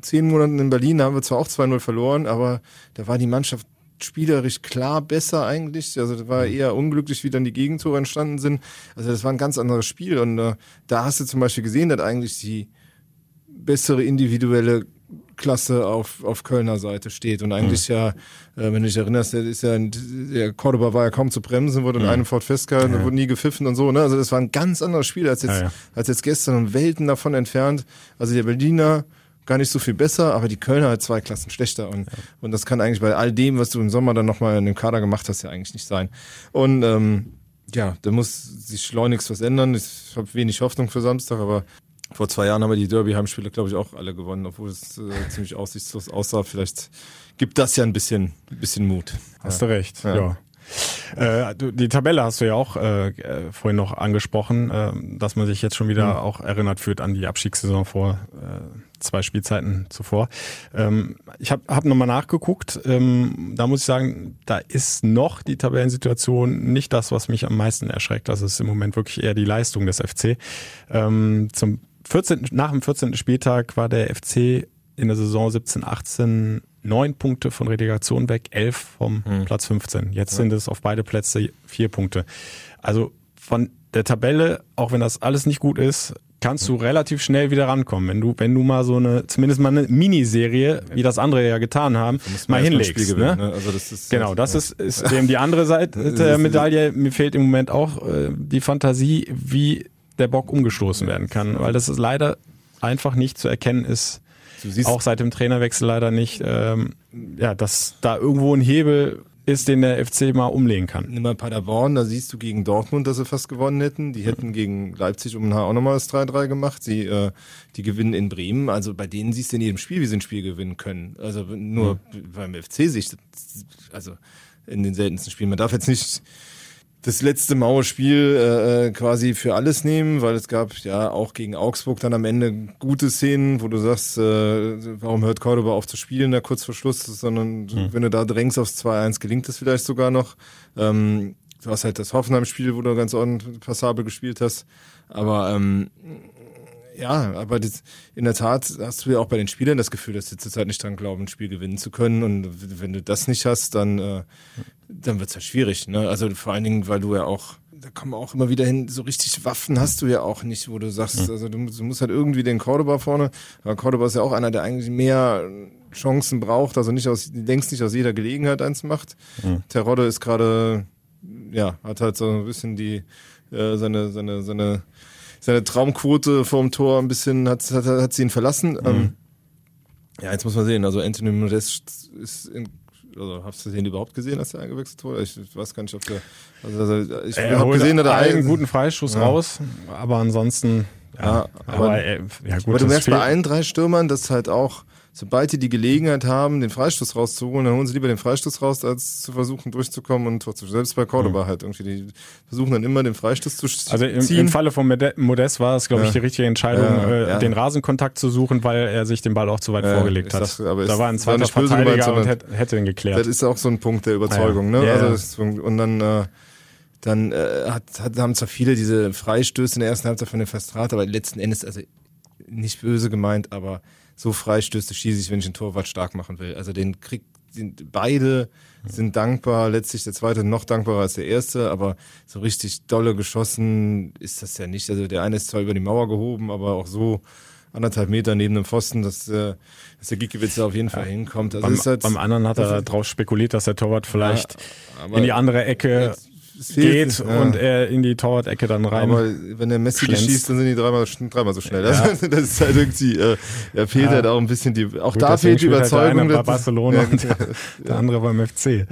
zehn Monaten in Berlin, da haben wir zwar auch 2-0 verloren, aber da war die Mannschaft spielerisch klar besser eigentlich. Also das war mhm. eher unglücklich, wie dann die Gegentore entstanden sind. Also das war ein ganz anderes Spiel. Und äh, da hast du zum Beispiel gesehen, dass eigentlich die bessere individuelle Klasse auf, auf Kölner Seite steht. Und eigentlich mhm. ja, äh, wenn du dich erinnerst, der ist ja, der Cordoba war ja kaum zu bremsen, wurde in mhm. einem Fort festgehalten, ja. wurde nie gepfiffen und so. Ne? Also das war ein ganz anderes Spiel als jetzt, ja, ja. als jetzt gestern und Welten davon entfernt. Also der Berliner gar nicht so viel besser, aber die Kölner halt zwei Klassen schlechter. Und, und das kann eigentlich bei all dem, was du im Sommer dann nochmal in dem Kader gemacht hast, ja eigentlich nicht sein. Und ähm, ja, da muss sich schleunigst was ändern. Ich habe wenig Hoffnung für Samstag, aber vor zwei Jahren haben wir die Derby-Heimspiele, glaube ich, auch alle gewonnen, obwohl es äh, ziemlich aussichtslos aussah. Vielleicht gibt das ja ein bisschen, ein bisschen Mut. Hast ja. du recht, ja. ja. Äh, die Tabelle hast du ja auch äh, äh, vorhin noch angesprochen, äh, dass man sich jetzt schon wieder mhm. auch erinnert fühlt an die Abstiegssaison vor äh, zwei Spielzeiten zuvor. Ähm, ich habe hab nochmal nachgeguckt. Ähm, da muss ich sagen, da ist noch die Tabellensituation nicht das, was mich am meisten erschreckt. Das ist im Moment wirklich eher die Leistung des FC. Ähm, zum 14, nach dem 14. Spieltag war der FC in der Saison 17, 18 neun Punkte von Relegation weg, elf vom hm. Platz 15. Jetzt ja. sind es auf beide Plätze vier Punkte. Also von der Tabelle, auch wenn das alles nicht gut ist, kannst du relativ schnell wieder rankommen. Wenn du, wenn du mal so eine, zumindest mal eine Miniserie, wie das andere ja getan haben, mal hinlegst. Ne? ne? Also das ist, genau, das ja. ist, ist eben die andere Seite der Medaille. Mir fehlt im Moment auch äh, die Fantasie, wie der Bock umgestoßen werden kann, weil das ist leider einfach nicht zu erkennen ist. auch seit dem Trainerwechsel leider nicht, ähm, ja, dass da irgendwo ein Hebel ist, den der FC mal umlegen kann. Nimm mal Paderborn, da siehst du gegen Dortmund, dass sie fast gewonnen hätten. Die hätten gegen Leipzig um ein Haar auch nochmal das 3-3 gemacht. Sie, äh, die gewinnen in Bremen. Also bei denen siehst du in jedem Spiel, wie sie ein Spiel gewinnen können. Also nur mhm. beim FC sich, also in den seltensten Spielen. Man darf jetzt nicht das letzte Mauerspiel äh, äh, quasi für alles nehmen, weil es gab ja auch gegen Augsburg dann am Ende gute Szenen, wo du sagst, äh, warum hört Cordoba auf zu spielen da kurz vor Schluss, sondern mhm. wenn du da drängst aufs 2-1, gelingt es vielleicht sogar noch. Ähm, du hast halt das Hoffenheim-Spiel, wo du ganz ordentlich passabel gespielt hast, aber ähm, ja, aber das, in der Tat hast du ja auch bei den Spielern das Gefühl, dass sie zurzeit nicht dran glauben, ein Spiel gewinnen zu können. Und wenn du das nicht hast, dann, äh, dann wird's ja schwierig. Ne? Also vor allen Dingen, weil du ja auch, da kommen auch immer wieder hin, so richtig Waffen hast du ja auch nicht, wo du sagst, also du, du musst halt irgendwie den Cordoba vorne, aber Cordoba ist ja auch einer, der eigentlich mehr Chancen braucht, also nicht aus, längst nicht aus jeder Gelegenheit eins macht. Mhm. Terodde ist gerade, ja, hat halt so ein bisschen die, äh, seine, seine, seine, seine Traumquote vorm Tor ein bisschen hat, hat, hat sie ihn verlassen. Mhm. Ähm, ja, jetzt muss man sehen. Also Anthony Modest ist in, also hast du den überhaupt gesehen, als er eingewechselt wurde? Ich weiß gar nicht, ob der. Also, also ich habe gesehen, dass er einen guten Freischuss ja. raus, aber ansonsten. Ja, ja aber, aber, äh, ja, gut, aber du merkst bei allen drei Stürmern, dass halt auch sobald die die Gelegenheit haben, den Freistoß rauszuholen, dann holen sie lieber den Freistoß raus, als zu versuchen durchzukommen und zu Selbst bei Cordoba mhm. halt irgendwie. Die versuchen dann immer den Freistoß zu ziehen. Also im, Falle von Modest war es, glaube ich, die richtige Entscheidung, ja, äh, ja. den Rasenkontakt zu suchen, weil er sich den Ball auch zu weit vorgelegt hat. Sag, aber da war ein zweiter Verteidiger gemeint, und hätte, hätte ihn geklärt. Das ist auch so ein Punkt der Überzeugung. Ne? Also das, und dann äh, dann äh, hat, hat, haben zwar viele diese Freistöße in der ersten Halbzeit von der Festrate, aber letzten Endes, also nicht böse gemeint, aber so Freistöße schieße ich, wenn ich einen Torwart stark machen will. Also den kriegt beide sind dankbar, letztlich der zweite noch dankbarer als der erste, aber so richtig dolle geschossen ist das ja nicht. Also der eine ist zwar über die Mauer gehoben, aber auch so anderthalb Meter neben dem Pfosten, dass, äh, dass der Giekewitz da auf jeden Fall hinkommt. Also beim, halt, beim anderen hat er darauf spekuliert, dass der Torwart vielleicht ja, in die andere Ecke geht ja. und er in die Torwart-Ecke dann rein. Aber wenn der Messi schlänzt. schießt, dann sind die dreimal, dreimal so schnell. Ja. Das, das ist halt irgendwie, äh, er fehlt ja. halt auch ein bisschen die, auch Gut, da fehlt die Überzeugung. Halt der eine bei Barcelona und der, der andere beim FC.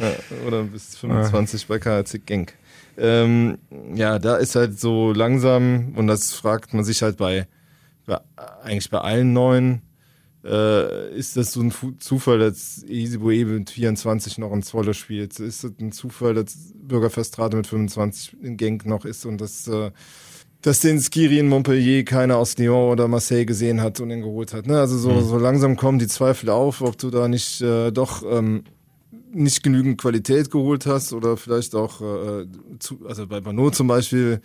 oder bis 25 bei KHC Genk. Ähm, ja, da ist halt so langsam, und das fragt man sich halt bei, bei eigentlich bei allen neuen, äh, ist das so ein Zufall, dass Easy mit 24 noch ein Zwolle spielt? Ist das ein Zufall, dass Bürgerfestrate mit 25 in Genk noch ist und dass, äh, dass den Skiri in Montpellier keiner aus Lyon oder Marseille gesehen hat und ihn geholt hat? Ne? Also so, mhm. so langsam kommen die Zweifel auf, ob du da nicht äh, doch ähm, nicht genügend Qualität geholt hast oder vielleicht auch, äh, zu, also bei Bano zum Beispiel,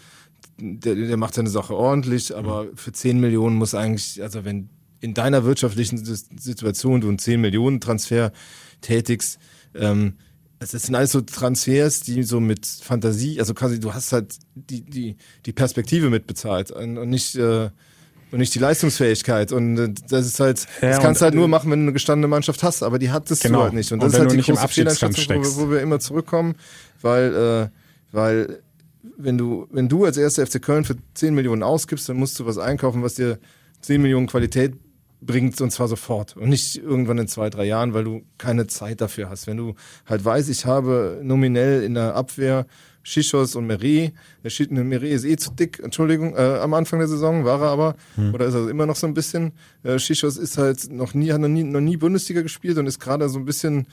der, der macht seine Sache ordentlich, aber mhm. für 10 Millionen muss eigentlich, also wenn in deiner wirtschaftlichen Situation du einen 10 Millionen Transfer tätigst, ähm, das sind alles so Transfers, die so mit Fantasie, also quasi du hast halt die, die, die Perspektive mitbezahlt und, nicht, äh, und nicht die Leistungsfähigkeit. Und äh, das ist halt, ja, das kannst du halt nur machen, wenn du eine gestandene Mannschaft hast, aber die hat das genau. halt nicht. Und das und ist halt die große Fehleinschätzung, wo, wo wir immer zurückkommen, weil, äh, weil wenn du, wenn du als erster FC Köln für 10 Millionen ausgibst, dann musst du was einkaufen, was dir 10 Millionen Qualität bringt und zwar sofort und nicht irgendwann in zwei, drei Jahren, weil du keine Zeit dafür hast. Wenn du halt weißt, ich habe nominell in der Abwehr Schischos und Meret. Der Meret ist eh zu dick, Entschuldigung, äh, am Anfang der Saison war er aber, hm. oder ist er immer noch so ein bisschen. Äh, Schischos ist halt noch nie, hat noch nie, noch nie Bundesliga gespielt und ist gerade so ein bisschen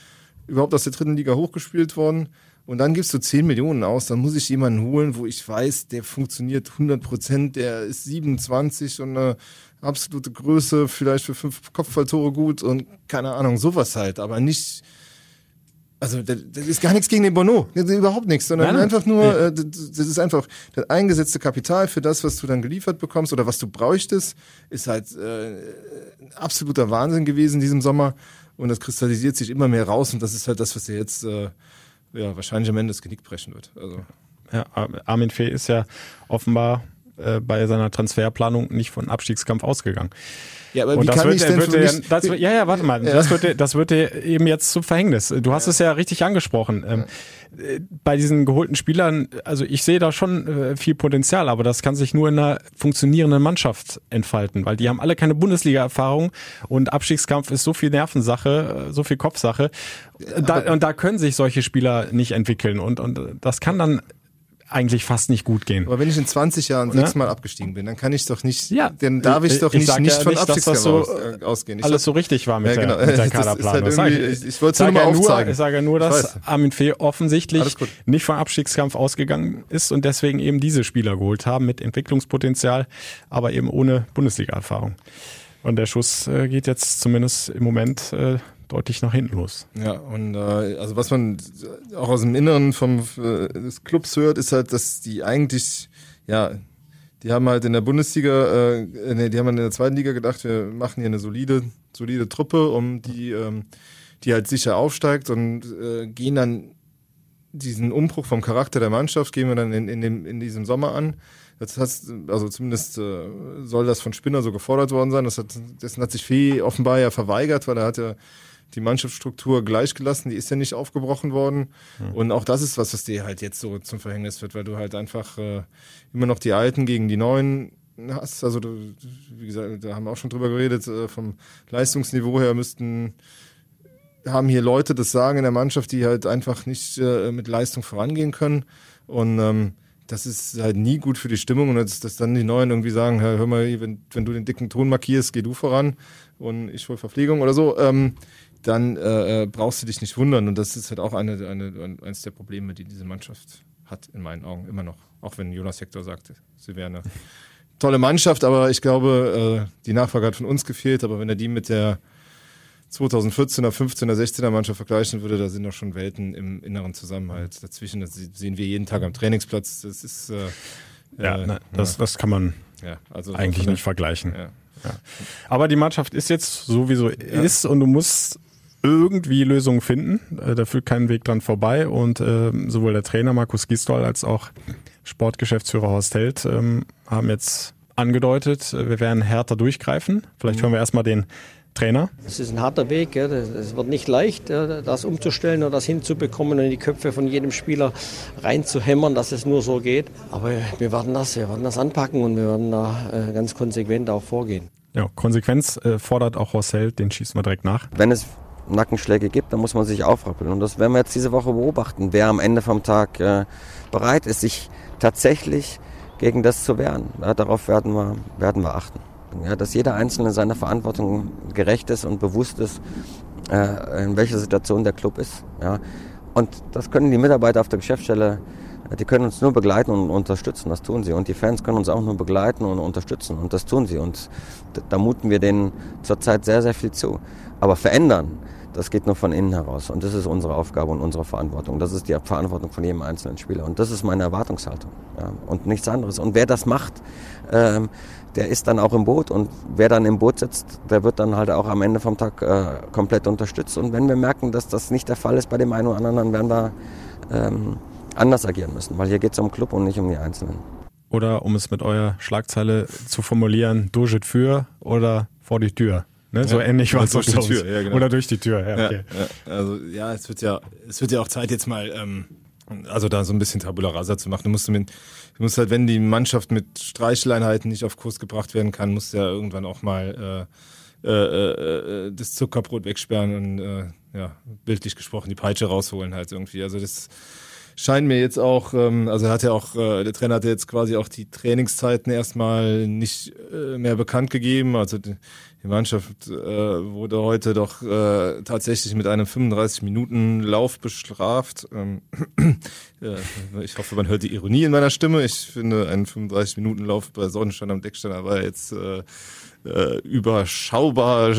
überhaupt aus der dritten Liga hochgespielt worden. Und dann gibst du 10 Millionen aus, dann muss ich jemanden holen, wo ich weiß, der funktioniert 100 Prozent, der ist 27 und eine absolute Größe, vielleicht für fünf Kopfballtore gut und keine Ahnung, sowas halt, aber nicht. Also das, ist gar nichts gegen den Bono, überhaupt nichts, sondern Nein, einfach nur, nee. Äh, das ist einfach das eingesetzte Kapital für das, was du dann geliefert bekommst oder was du bräuchtest, ist halt äh, absoluter Wahnsinn gewesen in diesem Sommer und das kristallisiert sich immer mehr raus und das ist halt das, was dir jetzt äh, ja, wahrscheinlich am Ende das Genick brechen wird. Also. Ja, Armin Fee ist ja offenbar äh, bei seiner Transferplanung nicht von Abstiegskampf ausgegangen. Ja, aber und wie das kann wird, ich denn wird, ja, das, ja, ja, warte mal, ja. das wird, das wird eben jetzt zum Verhängnis. Du hast ja. es ja richtig angesprochen. Ähm, äh, bei diesen geholten Spielern, also ich sehe da schon äh, viel Potenzial, aber das kann sich nur in einer funktionierenden Mannschaft entfalten, weil die haben alle keine Bundesliga-Erfahrung und Abstiegskampf ist so viel Nervensache, so viel Kopfsache. Da, und da können sich solche Spieler nicht entwickeln und, und das kann dann eigentlich fast nicht gut gehen. Aber wenn ich in 20 Jahren ne? sechsmal abgestiegen bin, dann kann ich doch nicht, ja, dann darf ich doch nicht, nicht ja von Abstiegskampf so, aus, ausgehen. Ich alles so richtig war mit, ja, genau. der, mit der Kaderplanung. Halt ich, ich wollte es nur aufzeigen. ich sage nur, dass Armin Fee offensichtlich nicht vom Abstiegskampf ausgegangen ist und deswegen eben diese Spieler geholt haben mit Entwicklungspotenzial, aber eben ohne Bundesliga-Erfahrung. Und der Schuss äh, geht jetzt zumindest im Moment äh, deutlich nach hinten los. Ja, und äh, also was man auch aus dem Inneren vom äh, des Clubs hört, ist halt, dass die eigentlich, ja, die haben halt in der Bundesliga, äh, nee, die haben in der zweiten Liga gedacht, wir machen hier eine solide, solide Truppe, um die, ähm, die halt sicher aufsteigt und äh, gehen dann diesen Umbruch vom Charakter der Mannschaft, gehen wir dann in, in, dem, in diesem Sommer an. Das heißt, also zumindest äh, soll das von Spinner so gefordert worden sein. Das hat, dessen hat sich Fee offenbar ja verweigert, weil er hat ja die Mannschaftsstruktur gleichgelassen, die ist ja nicht aufgebrochen worden. Mhm. Und auch das ist was, was dir halt jetzt so zum Verhängnis wird, weil du halt einfach äh, immer noch die Alten gegen die Neuen hast. Also du, wie gesagt, da haben wir auch schon drüber geredet, äh, vom Leistungsniveau her müssten haben hier Leute das Sagen in der Mannschaft, die halt einfach nicht äh, mit Leistung vorangehen können. Und ähm, das ist halt nie gut für die Stimmung und dass, dass dann die Neuen irgendwie sagen, hör, mal, wenn, wenn du den dicken Ton markierst, geh du voran und ich hol Verpflegung oder so. Ähm, dann äh, äh, brauchst du dich nicht wundern. Und das ist halt auch eine, eine, eines der Probleme, die diese Mannschaft hat, in meinen Augen immer noch. Auch wenn Jonas Hector sagte, sie wäre eine tolle Mannschaft, aber ich glaube, äh, die Nachfrage hat von uns gefehlt. Aber wenn er die mit der 2014er, 15er, 16er Mannschaft vergleichen würde, da sind doch schon Welten im inneren Zusammenhalt dazwischen. Das sehen wir jeden Tag am Trainingsplatz. Das ist äh, ja, äh, das, das kann man ja, also eigentlich nicht vergleichen. Ja. Ja. Aber die Mannschaft ist jetzt so wie so ist und du musst irgendwie Lösungen finden. Äh, da führt kein Weg dran vorbei. Und äh, sowohl der Trainer Markus Gistol als auch Sportgeschäftsführer Horst Held ähm, haben jetzt angedeutet, äh, wir werden härter durchgreifen. Vielleicht hören wir erstmal den Trainer. Es ist ein harter Weg. Es wird nicht leicht, das umzustellen und das hinzubekommen und in die Köpfe von jedem Spieler reinzuhämmern, dass es nur so geht. Aber wir werden das, wir werden das anpacken und wir werden da äh, ganz konsequent auch vorgehen. Ja, Konsequenz fordert auch Horst Held, den schießen wir direkt nach. Wenn es Nackenschläge gibt, dann muss man sich aufrappeln. Und das werden wir jetzt diese Woche beobachten, wer am Ende vom Tag äh, bereit ist, sich tatsächlich gegen das zu wehren. Darauf werden wir, werden wir achten. Ja, dass jeder Einzelne seiner Verantwortung gerecht ist und bewusst ist, äh, in welcher Situation der Club ist. Ja. Und das können die Mitarbeiter auf der Geschäftsstelle, die können uns nur begleiten und unterstützen, das tun sie. Und die Fans können uns auch nur begleiten und unterstützen und das tun sie. Und da muten wir denen zurzeit sehr, sehr viel zu. Aber verändern, das geht nur von innen heraus. Und das ist unsere Aufgabe und unsere Verantwortung. Das ist die Verantwortung von jedem einzelnen Spieler. Und das ist meine Erwartungshaltung. Ja, und nichts anderes. Und wer das macht, ähm, der ist dann auch im Boot. Und wer dann im Boot sitzt, der wird dann halt auch am Ende vom Tag äh, komplett unterstützt. Und wenn wir merken, dass das nicht der Fall ist bei dem einen oder anderen, dann werden wir ähm, anders agieren müssen. Weil hier geht es um Club und nicht um die Einzelnen. Oder um es mit eurer Schlagzeile zu formulieren, durch für oder vor die Tür. Ne? So ähnlich war es durch die Tür, ja, genau. Oder durch die Tür, ja, okay. ja, Also ja, es wird ja, es wird ja auch Zeit jetzt mal, ähm, also da so ein bisschen Tabula Rasa zu machen. Du musst, mit, du musst halt, wenn die Mannschaft mit Streicheleinheiten nicht auf Kurs gebracht werden kann, musst du ja irgendwann auch mal äh, äh, äh, das Zuckerbrot wegsperren und äh, ja, bildlich gesprochen die Peitsche rausholen halt irgendwie. Also das scheint mir jetzt auch, ähm, also hat ja auch, äh, der Trainer hat ja jetzt quasi auch die Trainingszeiten erstmal nicht äh, mehr bekannt gegeben. Also die, Mannschaft äh, wurde heute doch äh, tatsächlich mit einem 35-Minuten-Lauf bestraft. Ähm, äh, ich hoffe, man hört die Ironie in meiner Stimme. Ich finde, ein 35-Minuten-Lauf bei Sonnenschein am Deckstein war jetzt äh, äh, überschaubar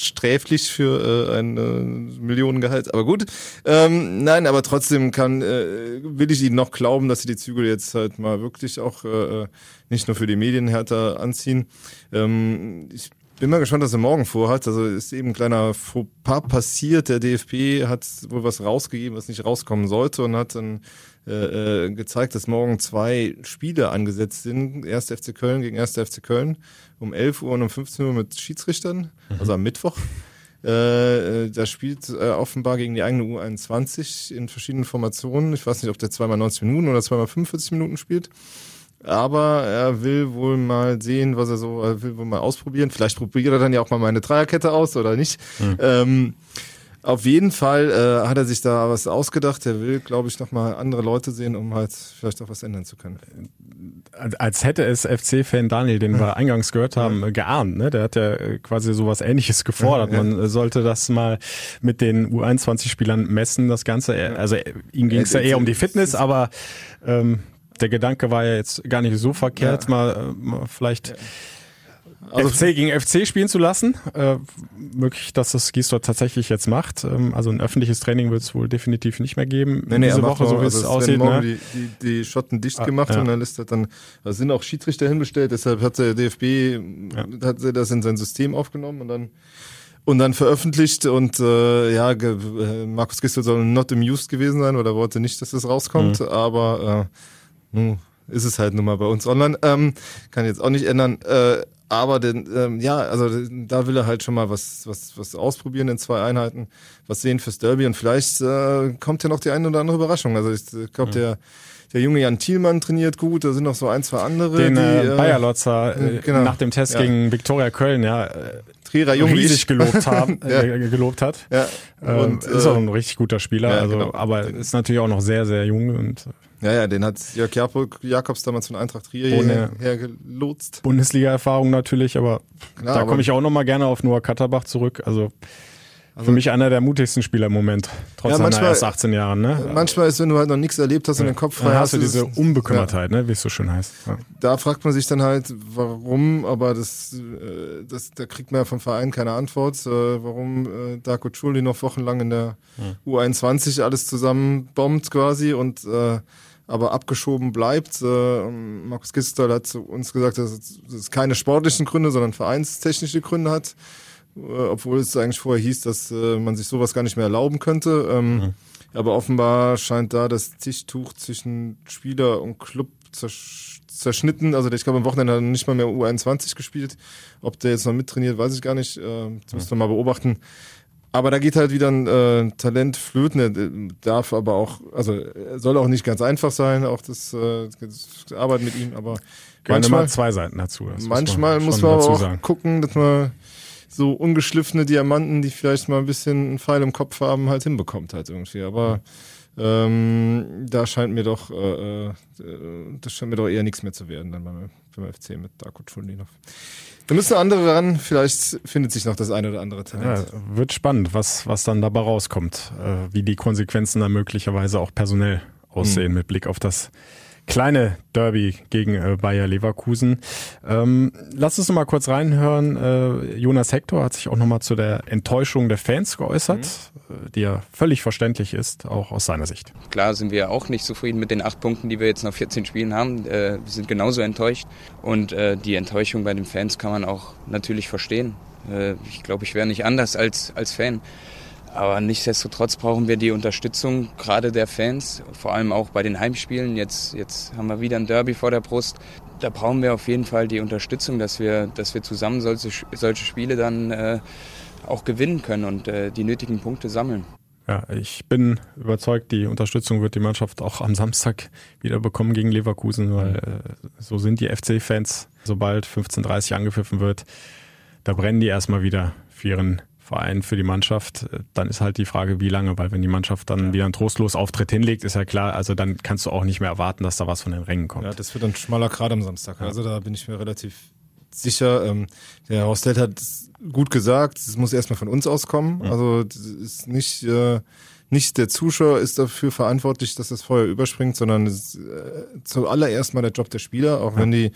sträflich für äh, ein äh, Millionengehalt. Aber gut. Ähm, nein, aber trotzdem kann, äh, will ich Ihnen noch glauben, dass Sie die Zügel jetzt halt mal wirklich auch äh, nicht nur für die Medien härter anziehen. Ähm, ich bin mal gespannt, was er morgen vorhat. Also ist eben ein kleiner Fauxpas passiert. Der DFB hat wohl was rausgegeben, was nicht rauskommen sollte und hat dann äh, äh, gezeigt, dass morgen zwei Spiele angesetzt sind. Erst FC Köln gegen 1. FC Köln um 11 Uhr und um 15 Uhr mit Schiedsrichtern, mhm. also am Mittwoch. Äh, äh, da spielt äh, offenbar gegen die eigene U21 in verschiedenen Formationen. Ich weiß nicht, ob der zweimal 90 Minuten oder zweimal 45 Minuten spielt. Aber er will wohl mal sehen, was er so, er will wohl mal ausprobieren. Vielleicht probiert er dann ja auch mal meine Dreierkette aus oder nicht. Mhm. Ähm, auf jeden Fall äh, hat er sich da was ausgedacht. Er will, glaube ich, nochmal andere Leute sehen, um halt vielleicht auch was ändern zu können. Als hätte es FC-Fan Daniel, den wir eingangs gehört haben, ja. geahnt. Ne? Der hat ja äh, quasi sowas ähnliches gefordert. Ja. Man sollte das mal mit den U21-Spielern messen, das Ganze. Also ihm ging es ja eher um die Fitness, aber ähm, der Gedanke war ja jetzt gar nicht so verkehrt, ja. mal, äh, mal vielleicht also FC gegen FC spielen zu lassen. Äh, möglich, dass das Gisdor tatsächlich jetzt macht. Ähm, also ein öffentliches Training wird es wohl definitiv nicht mehr geben nee, nee, diese Woche, so wie also es aussieht. Ne? Die, die, die Schotten dicht ah, gemacht ja. und dann ist das dann, da sind auch Schiedsrichter hinbestellt, deshalb hat der DFB ja. hat das in sein System aufgenommen und dann und dann veröffentlicht und äh, ja, äh, Markus Gisdol soll not amused gewesen sein oder wollte nicht, dass das rauskommt, mhm. aber äh, nun ist es halt nun mal bei uns online. Ähm, kann jetzt auch nicht ändern. Äh, aber den, ähm, ja, also da will er halt schon mal was, was, was ausprobieren in zwei Einheiten, was sehen fürs Derby und vielleicht äh, kommt ja noch die eine oder andere Überraschung. Also ich glaube, ja. der der junge Jan Thielmann trainiert gut, da sind noch so ein, zwei andere. Den die, äh, Bayer Lotzer äh, genau. nach dem Test ja. gegen Viktoria Köln, ja, äh, Trierer Jung riesig gelobt haben, ja. äh, gelobt hat. Ja. Und ähm, ist auch ein richtig guter Spieler, ja, also genau. aber ist natürlich auch noch sehr, sehr jung und ja, ja, den hat Jörg Jakobs damals von Eintracht Trier Ohne hergelotst. Bundesliga-Erfahrung natürlich, aber Klar, da komme ich auch nochmal gerne auf Noah Katterbach zurück. Also also Für mich einer der mutigsten Spieler im Moment, trotz ja, manchmal, seiner erst 18 Jahren. Ne? Manchmal ist, wenn du halt noch nichts erlebt hast ja. und den Kopf frei ja, hast. du diese Unbekümmertheit, ja. ne, wie es so schön heißt. Da fragt man sich dann halt, warum, aber das, äh, das, da kriegt man ja vom Verein keine Antwort, äh, warum äh, Darko Schuli noch wochenlang in der U21 alles zusammenbombt quasi und äh, aber abgeschoben bleibt. Äh, Markus Gistel hat zu uns gesagt, dass es keine sportlichen Gründe, sondern vereinstechnische Gründe hat. Äh, obwohl es eigentlich vorher hieß, dass äh, man sich sowas gar nicht mehr erlauben könnte. Ähm, mhm. Aber offenbar scheint da das Tischtuch zwischen Spieler und Club zersch zerschnitten. Also ich glaube, am Wochenende hat er nicht mal mehr U21 gespielt. Ob der jetzt noch mittrainiert, weiß ich gar nicht. Äh, das müssen wir mal beobachten. Aber da geht halt wieder ein äh, Talent flöten. Er darf aber auch, also soll auch nicht ganz einfach sein, auch das, äh, das Arbeiten mit ihm. Aber Gerne manchmal zwei Seiten dazu. Manchmal muss man, muss man auch sagen. gucken, dass man so ungeschliffene Diamanten, die vielleicht mal ein bisschen einen Pfeil im Kopf haben, halt hinbekommt halt irgendwie. Aber ähm, da scheint mir doch, äh, äh, das scheint mir doch eher nichts mehr zu werden dann beim, beim FC mit Darko Tschulninov. Da müssen andere ran, vielleicht findet sich noch das eine oder andere Talent. Ja, wird spannend, was, was dann dabei rauskommt, äh, wie die Konsequenzen dann möglicherweise auch personell aussehen mhm. mit Blick auf das kleine Derby gegen äh, Bayer Leverkusen. Ähm, lass uns noch mal kurz reinhören. Äh, Jonas Hector hat sich auch noch mal zu der Enttäuschung der Fans geäußert, mhm. Die ja völlig verständlich ist, auch aus seiner Sicht. Klar sind wir auch nicht zufrieden mit den acht Punkten, die wir jetzt nach 14 Spielen haben. Äh, wir sind genauso enttäuscht und äh, die Enttäuschung bei den Fans kann man auch natürlich verstehen. Äh, ich glaube, ich wäre nicht anders als, als Fan. Aber nichtsdestotrotz brauchen wir die Unterstützung gerade der Fans, vor allem auch bei den Heimspielen. Jetzt, jetzt haben wir wieder ein Derby vor der Brust. Da brauchen wir auf jeden Fall die Unterstützung, dass wir, dass wir zusammen solche, solche Spiele dann äh, auch gewinnen können und äh, die nötigen Punkte sammeln. Ja, ich bin überzeugt, die Unterstützung wird die Mannschaft auch am Samstag wieder bekommen gegen Leverkusen, weil äh, so sind die FC-Fans, sobald 15.30 angepfiffen wird, da brennen die erstmal wieder für ihren Verein, für die Mannschaft, dann ist halt die Frage, wie lange, weil wenn die Mannschaft dann ja. wieder einen trostlos Auftritt hinlegt, ist ja klar, also dann kannst du auch nicht mehr erwarten, dass da was von den Rängen kommt. Ja, das wird ein schmaler Grad am Samstag. Ja. Also da bin ich mir relativ sicher. Ähm, der Hostel hat gut gesagt, es muss erstmal von uns auskommen. Mhm. Also ist nicht, äh, nicht der Zuschauer ist dafür verantwortlich, dass das Feuer überspringt, sondern es ist äh, zuallererst mal der Job der Spieler, auch ja. wenn die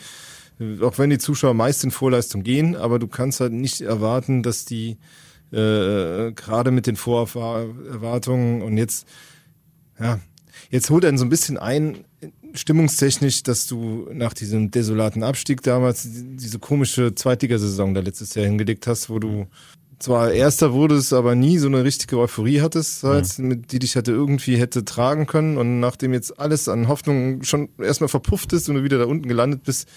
auch wenn die Zuschauer meist in Vorleistung gehen, aber du kannst halt nicht erwarten, dass die äh, gerade mit den Vorerwartungen und jetzt, ja, jetzt holt er so ein bisschen ein, stimmungstechnisch, dass du nach diesem desolaten Abstieg damals diese komische Zweitligasaison da letztes Jahr hingelegt hast, wo du zwar Erster wurdest, aber nie so eine richtige Euphorie hattest, halt, mhm. mit, die dich hätte irgendwie hätte tragen können. Und nachdem jetzt alles an Hoffnung schon erstmal verpufft ist und du wieder da unten gelandet bist,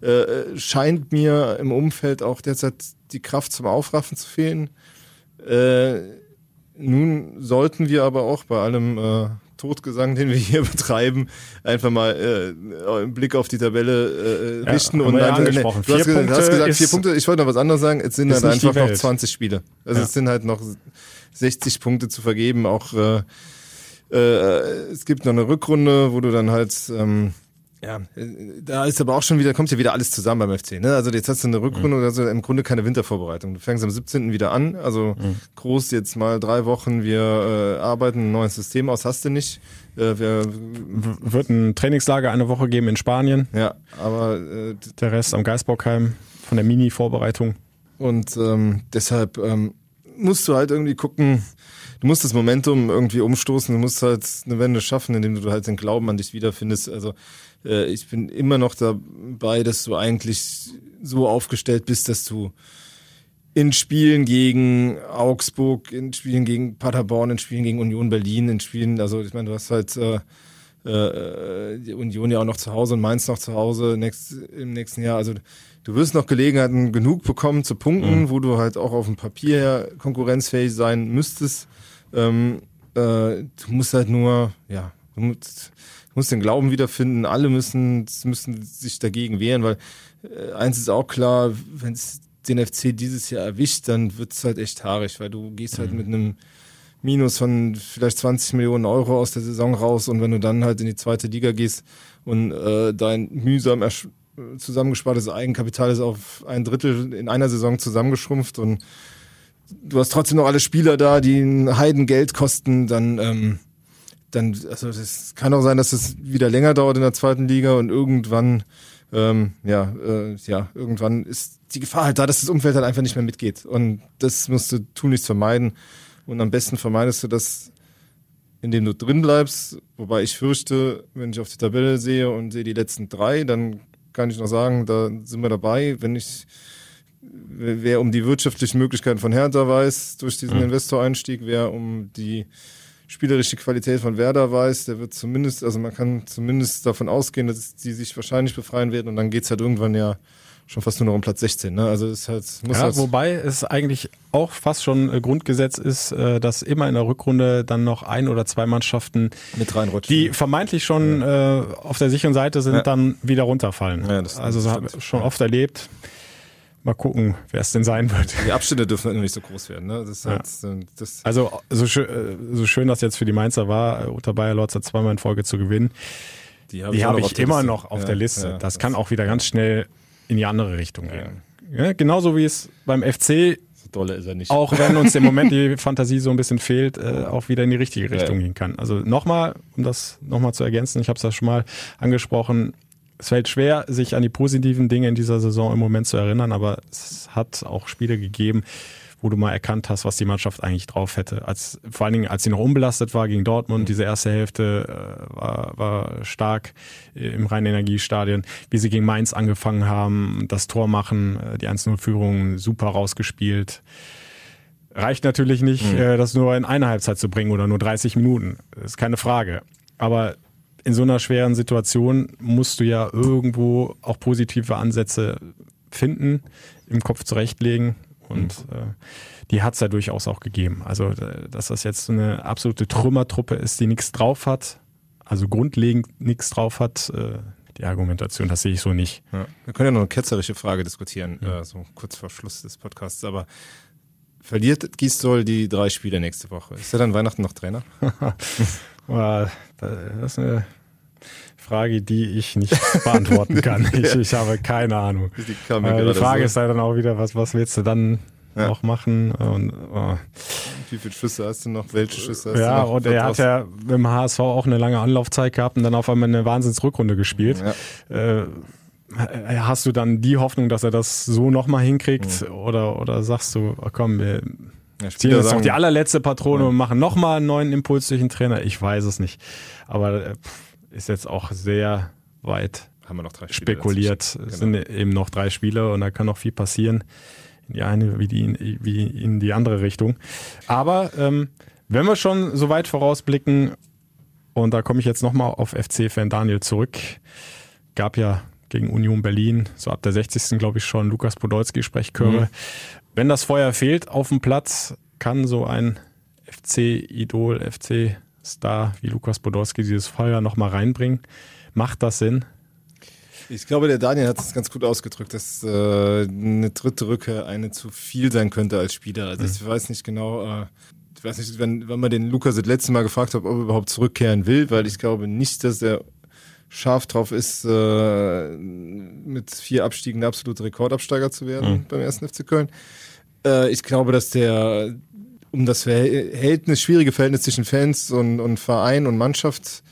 äh, scheint mir im Umfeld auch derzeit die Kraft zum Aufraffen zu fehlen. Äh, nun sollten wir aber auch bei allem äh, Totgesang, den wir hier betreiben, einfach mal äh, einen Blick auf die Tabelle äh, richten. Ja, und ja dann, angesprochen. Du hast, vier Punkte hast gesagt, vier Punkte. Ich wollte noch was anderes sagen. Es sind halt einfach noch 20 Spiele. Also ja. es sind halt noch 60 Punkte zu vergeben. Auch äh, äh, es gibt noch eine Rückrunde, wo du dann halt ähm, ja, da ist aber auch schon wieder, kommt ja wieder alles zusammen beim FC. Ne? Also jetzt hast du eine Rückrunde mhm. also im Grunde keine Wintervorbereitung. Du fängst am 17. wieder an, also mhm. groß jetzt mal drei Wochen, wir äh, arbeiten ein neues System aus, hast du nicht. Äh, wir, Wird ein Trainingslager eine Woche geben in Spanien. Ja, aber äh, der Rest am Geisbockheim von der Mini-Vorbereitung. Und ähm, deshalb ähm, musst du halt irgendwie gucken, du musst das Momentum irgendwie umstoßen, du musst halt eine Wende schaffen, indem du halt den Glauben an dich wiederfindest. Also äh, ich bin immer noch dabei, dass du eigentlich so aufgestellt bist, dass du in Spielen gegen Augsburg, in Spielen gegen Paderborn, in Spielen gegen Union Berlin, in Spielen, also ich meine, du hast halt äh, äh, die Union ja auch noch zu Hause und Mainz noch zu Hause nächst, im nächsten Jahr. Also du wirst noch Gelegenheiten genug bekommen zu punkten, mhm. wo du halt auch auf dem Papier konkurrenzfähig sein müsstest. Ähm, äh, du musst halt nur, ja, du musst, muss den Glauben wiederfinden. Alle müssen, müssen sich dagegen wehren, weil äh, eins ist auch klar, wenn es den FC dieses Jahr erwischt, dann wird es halt echt haarig, weil du gehst halt mhm. mit einem Minus von vielleicht 20 Millionen Euro aus der Saison raus und wenn du dann halt in die zweite Liga gehst und äh, dein mühsam zusammengespartes Eigenkapital ist auf ein Drittel in einer Saison zusammengeschrumpft und du hast trotzdem noch alle Spieler da, die ein Heidengeld kosten, dann ähm, dann, also es kann auch sein, dass es wieder länger dauert in der zweiten Liga und irgendwann, ähm, ja, äh, ja, irgendwann ist die Gefahr halt da, dass das Umfeld halt einfach nicht mehr mitgeht. Und das musst du tunlichst vermeiden. Und am besten vermeidest du das, indem du drin bleibst. Wobei ich fürchte, wenn ich auf die Tabelle sehe und sehe die letzten drei, dann kann ich noch sagen, da sind wir dabei. Wenn ich, wer um die wirtschaftlichen Möglichkeiten von Hertha weiß, durch diesen mhm. Investoreinstieg, wer um die spielerische Qualität von Werder weiß, der wird zumindest, also man kann zumindest davon ausgehen, dass die sich wahrscheinlich befreien werden und dann geht's halt irgendwann ja schon fast nur noch um Platz 16. Ne? Also es halt, muss ja, halt wobei es eigentlich auch fast schon äh, Grundgesetz ist, äh, dass immer in der Rückrunde dann noch ein oder zwei Mannschaften, mit reinrutschen. die vermeintlich schon ja. äh, auf der sicheren Seite sind, ja. dann wieder runterfallen. Ja, das, also das habe ich schon oft erlebt. Mal gucken, wer es denn sein wird. Die Abstände dürfen halt nicht so groß werden. Ne? Das halt, das also so schön, äh, so schön das jetzt für die Mainzer war, äh, Uta Bayer Lorz hat zweimal in Folge zu gewinnen. Die habe ich, hab ich immer Liste. noch auf ja, der Liste. Ja, das, das kann auch wieder ganz schnell in die andere Richtung gehen. Ja, genauso wie es beim FC so dolle ist er nicht. Auch wenn uns im Moment die Fantasie so ein bisschen fehlt, äh, auch wieder in die richtige Richtung gehen kann. Also nochmal, um das nochmal zu ergänzen, ich habe es ja schon mal angesprochen, es fällt schwer, sich an die positiven Dinge in dieser Saison im Moment zu erinnern, aber es hat auch Spiele gegeben, wo du mal erkannt hast, was die Mannschaft eigentlich drauf hätte. Als, vor allen Dingen, als sie noch unbelastet war gegen Dortmund, mhm. diese erste Hälfte äh, war, war stark im Rhein-Energiestadion, wie sie gegen Mainz angefangen haben, das Tor machen, äh, die 1-0-Führung super rausgespielt. Reicht natürlich nicht, mhm. äh, das nur in einer Halbzeit zu bringen oder nur 30 Minuten. Das ist keine Frage. Aber in so einer schweren Situation musst du ja irgendwo auch positive Ansätze finden, im Kopf zurechtlegen. Und mhm. äh, die hat es ja durchaus auch gegeben. Also, dass das jetzt so eine absolute Trümmertruppe ist, die nichts drauf hat, also grundlegend nichts drauf hat, äh, die Argumentation, das sehe ich so nicht. Ja. Wir können ja noch eine ketzerische Frage diskutieren, ja. äh, so kurz vor Schluss des Podcasts, aber verliert Gisdol die drei Spiele nächste Woche? Ist er dann Weihnachten noch Trainer? Das ist eine Frage, die ich nicht beantworten kann. Ich, ich habe keine Ahnung. Die, die Frage so. ist halt dann auch wieder, was, was willst du dann ja. noch machen? Und, oh. Wie viele Schüsse hast du noch? Welche Schüsse hast ja, du noch? und er hat ja dem HSV auch eine lange Anlaufzeit gehabt und dann auf einmal eine Wahnsinnsrückrunde gespielt. Ja. Äh, hast du dann die Hoffnung, dass er das so nochmal hinkriegt? Mhm. Oder, oder sagst du, oh komm, wir ja, ziehen jetzt noch die allerletzte Patrone ja. und machen nochmal einen neuen Impuls durch den Trainer. Ich weiß es nicht. Aber äh, ist jetzt auch sehr weit haben wir noch drei Spiele spekuliert. Es genau. sind eben noch drei Spiele und da kann noch viel passieren. In die eine wie, die, wie in die andere Richtung. Aber ähm, wenn wir schon so weit vorausblicken, und da komme ich jetzt nochmal auf FC-Fan Daniel zurück, gab ja gegen Union Berlin, so ab der 60. glaube ich schon, Lukas Podolski Sprechchöre. Mhm. Wenn das Feuer fehlt auf dem Platz, kann so ein FC-Idol, FC-Star wie Lukas Podolski dieses Feuer nochmal reinbringen. Macht das Sinn? Ich glaube, der Daniel hat es ganz gut ausgedrückt, dass äh, eine dritte Rücke eine zu viel sein könnte als Spieler. Also ich mhm. weiß nicht genau, äh, ich weiß nicht, wenn, wenn man den Lukas das letzte Mal gefragt hat, ob er überhaupt zurückkehren will, weil ich glaube nicht, dass er scharf drauf ist, äh, mit vier Abstiegen der absolute Rekordabsteiger zu werden mhm. beim ersten FC Köln. Äh, ich glaube, dass der um das Verhältnis, schwierige Verhältnis zwischen Fans und, und Verein und Mannschaft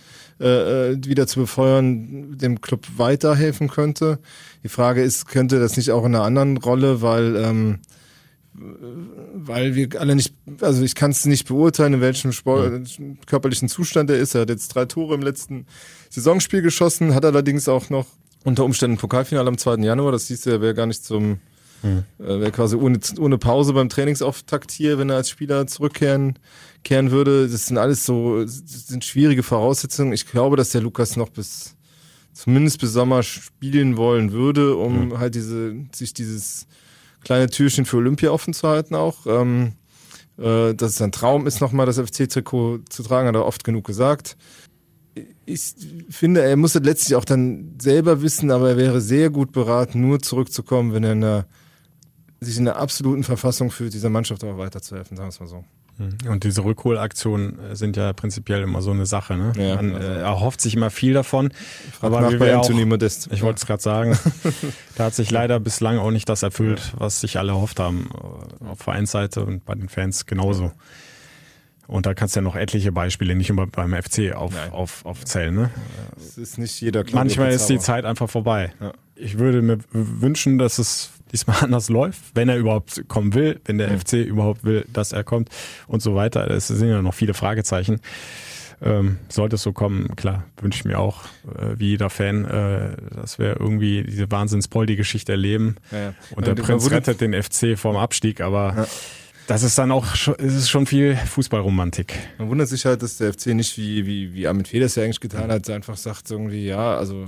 äh, äh, wieder zu befeuern, dem Club weiterhelfen könnte. Die Frage ist, könnte das nicht auch in einer anderen Rolle, weil ähm, weil wir alle nicht, also ich kann es nicht beurteilen, in welchem Sport, körperlichen Zustand er ist. Er hat jetzt drei Tore im letzten Saisonspiel geschossen, hat allerdings auch noch unter Umständen ein Pokalfinale am 2. Januar. Das hieß, er wäre gar nicht zum, mhm. äh, wäre quasi ohne, ohne Pause beim Trainingsauftakt hier, wenn er als Spieler zurückkehren kehren würde. Das sind alles so, das sind schwierige Voraussetzungen. Ich glaube, dass der Lukas noch bis, zumindest bis Sommer spielen wollen würde, um mhm. halt diese, sich dieses kleine Türchen für Olympia offen zu halten auch. Ähm, äh, dass es ein Traum ist, nochmal das FC-Trikot zu tragen, hat er oft genug gesagt. Ich finde, er muss es letztlich auch dann selber wissen, aber er wäre sehr gut beraten, nur zurückzukommen, wenn er in einer, sich in einer absoluten Verfassung fühlt, dieser Mannschaft auch weiterzuhelfen, sagen wir es mal so. Mhm. Und diese Rückholaktionen äh, sind ja prinzipiell immer so eine Sache. Ne? Ja, Man also. äh, erhofft sich immer viel davon. aber wie bei auch, Modest. Ich wollte es gerade sagen, da hat sich leider bislang auch nicht das erfüllt, was sich alle erhofft haben. Äh, auf Vereinsseite und bei den Fans genauso. Und da kannst du ja noch etliche Beispiele nicht immer beim FC auf, auf, aufzählen. Ne? Es ist nicht jeder Manchmal ist die Zeit einfach vorbei. Ja. Ich würde mir wünschen, dass es diesmal anders läuft, wenn er überhaupt kommen will, wenn der mhm. FC überhaupt will, dass er kommt und so weiter. Es sind ja noch viele Fragezeichen. Ähm, sollte es so kommen, klar, wünsche ich mir auch, äh, wie jeder Fan, äh, dass wir irgendwie diese Wahnsinns-Poldi-Geschichte erleben. Ja, ja. Und der Prinz rettet den FC vom Abstieg, aber ja. das ist dann auch schon, ist es schon viel Fußballromantik. Man wundert sich halt, dass der FC nicht wie, wie, wie Armin Feders ja eigentlich getan hat, einfach sagt irgendwie, ja, also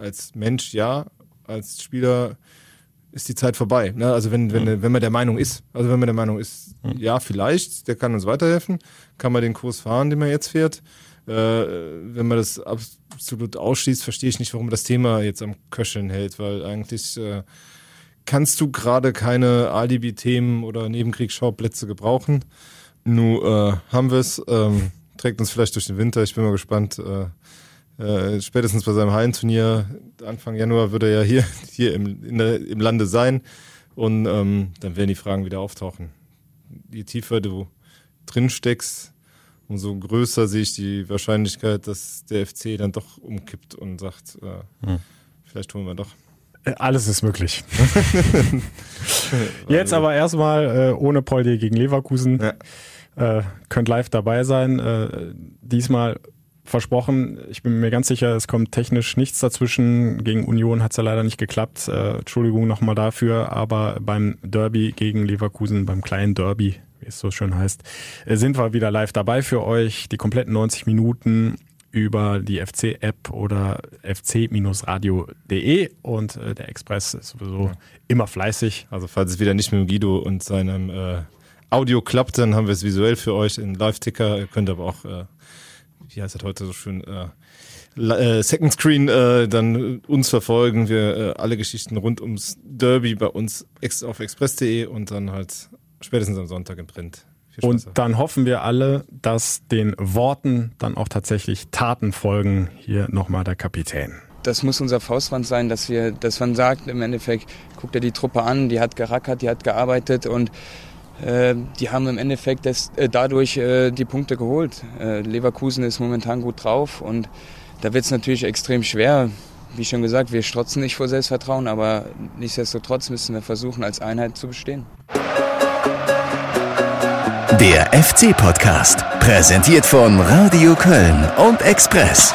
als Mensch ja, als Spieler ist die Zeit vorbei. Ne? Also wenn, wenn, wenn man der Meinung ist, also wenn man der Meinung ist, ja, vielleicht, der kann uns weiterhelfen, kann man den Kurs fahren, den man jetzt fährt. Äh, wenn man das absolut ausschließt, verstehe ich nicht, warum man das Thema jetzt am Köcheln hält, weil eigentlich äh, kannst du gerade keine Alibi-Themen oder Nebenkriegsschauplätze gebrauchen. Nun äh, haben wir es, ähm, trägt uns vielleicht durch den Winter. Ich bin mal gespannt, äh, äh, spätestens bei seinem Hallenturnier Anfang Januar wird er ja hier, hier im, der, im Lande sein. Und ähm, dann werden die Fragen wieder auftauchen. Je tiefer du drin steckst, umso größer sehe ich die Wahrscheinlichkeit, dass der FC dann doch umkippt und sagt, äh, hm. vielleicht tun wir doch. Äh, alles ist möglich. Jetzt aber erstmal äh, ohne Poldi gegen Leverkusen. Ja. Äh, könnt live dabei sein. Äh, diesmal versprochen. Ich bin mir ganz sicher, es kommt technisch nichts dazwischen. Gegen Union hat es ja leider nicht geklappt. Äh, Entschuldigung nochmal dafür. Aber beim Derby gegen Leverkusen, beim kleinen Derby, wie es so schön heißt, äh, sind wir wieder live dabei für euch. Die kompletten 90 Minuten über die FC-App oder fc-radio.de und äh, der Express ist sowieso immer fleißig. Also falls es wieder nicht mit Guido und seinem äh, Audio klappt, dann haben wir es visuell für euch in Live-Ticker. Ihr könnt aber auch äh, wie heißt das heute so schön, äh, äh, Second Screen äh, dann uns verfolgen. Wir äh, alle Geschichten rund ums Derby bei uns ex auf express.de und dann halt spätestens am Sonntag im Print. Und dann hoffen wir alle, dass den Worten dann auch tatsächlich Taten folgen. Hier nochmal der Kapitän. Das muss unser Faustwand sein, dass wir, dass man sagt, im Endeffekt, guckt er die Truppe an, die hat gerackert, die hat gearbeitet und die haben im Endeffekt das, äh, dadurch äh, die Punkte geholt. Leverkusen ist momentan gut drauf und da wird es natürlich extrem schwer. Wie schon gesagt, wir strotzen nicht vor Selbstvertrauen, aber nichtsdestotrotz müssen wir versuchen, als Einheit zu bestehen. Der FC-Podcast, präsentiert von Radio Köln und Express.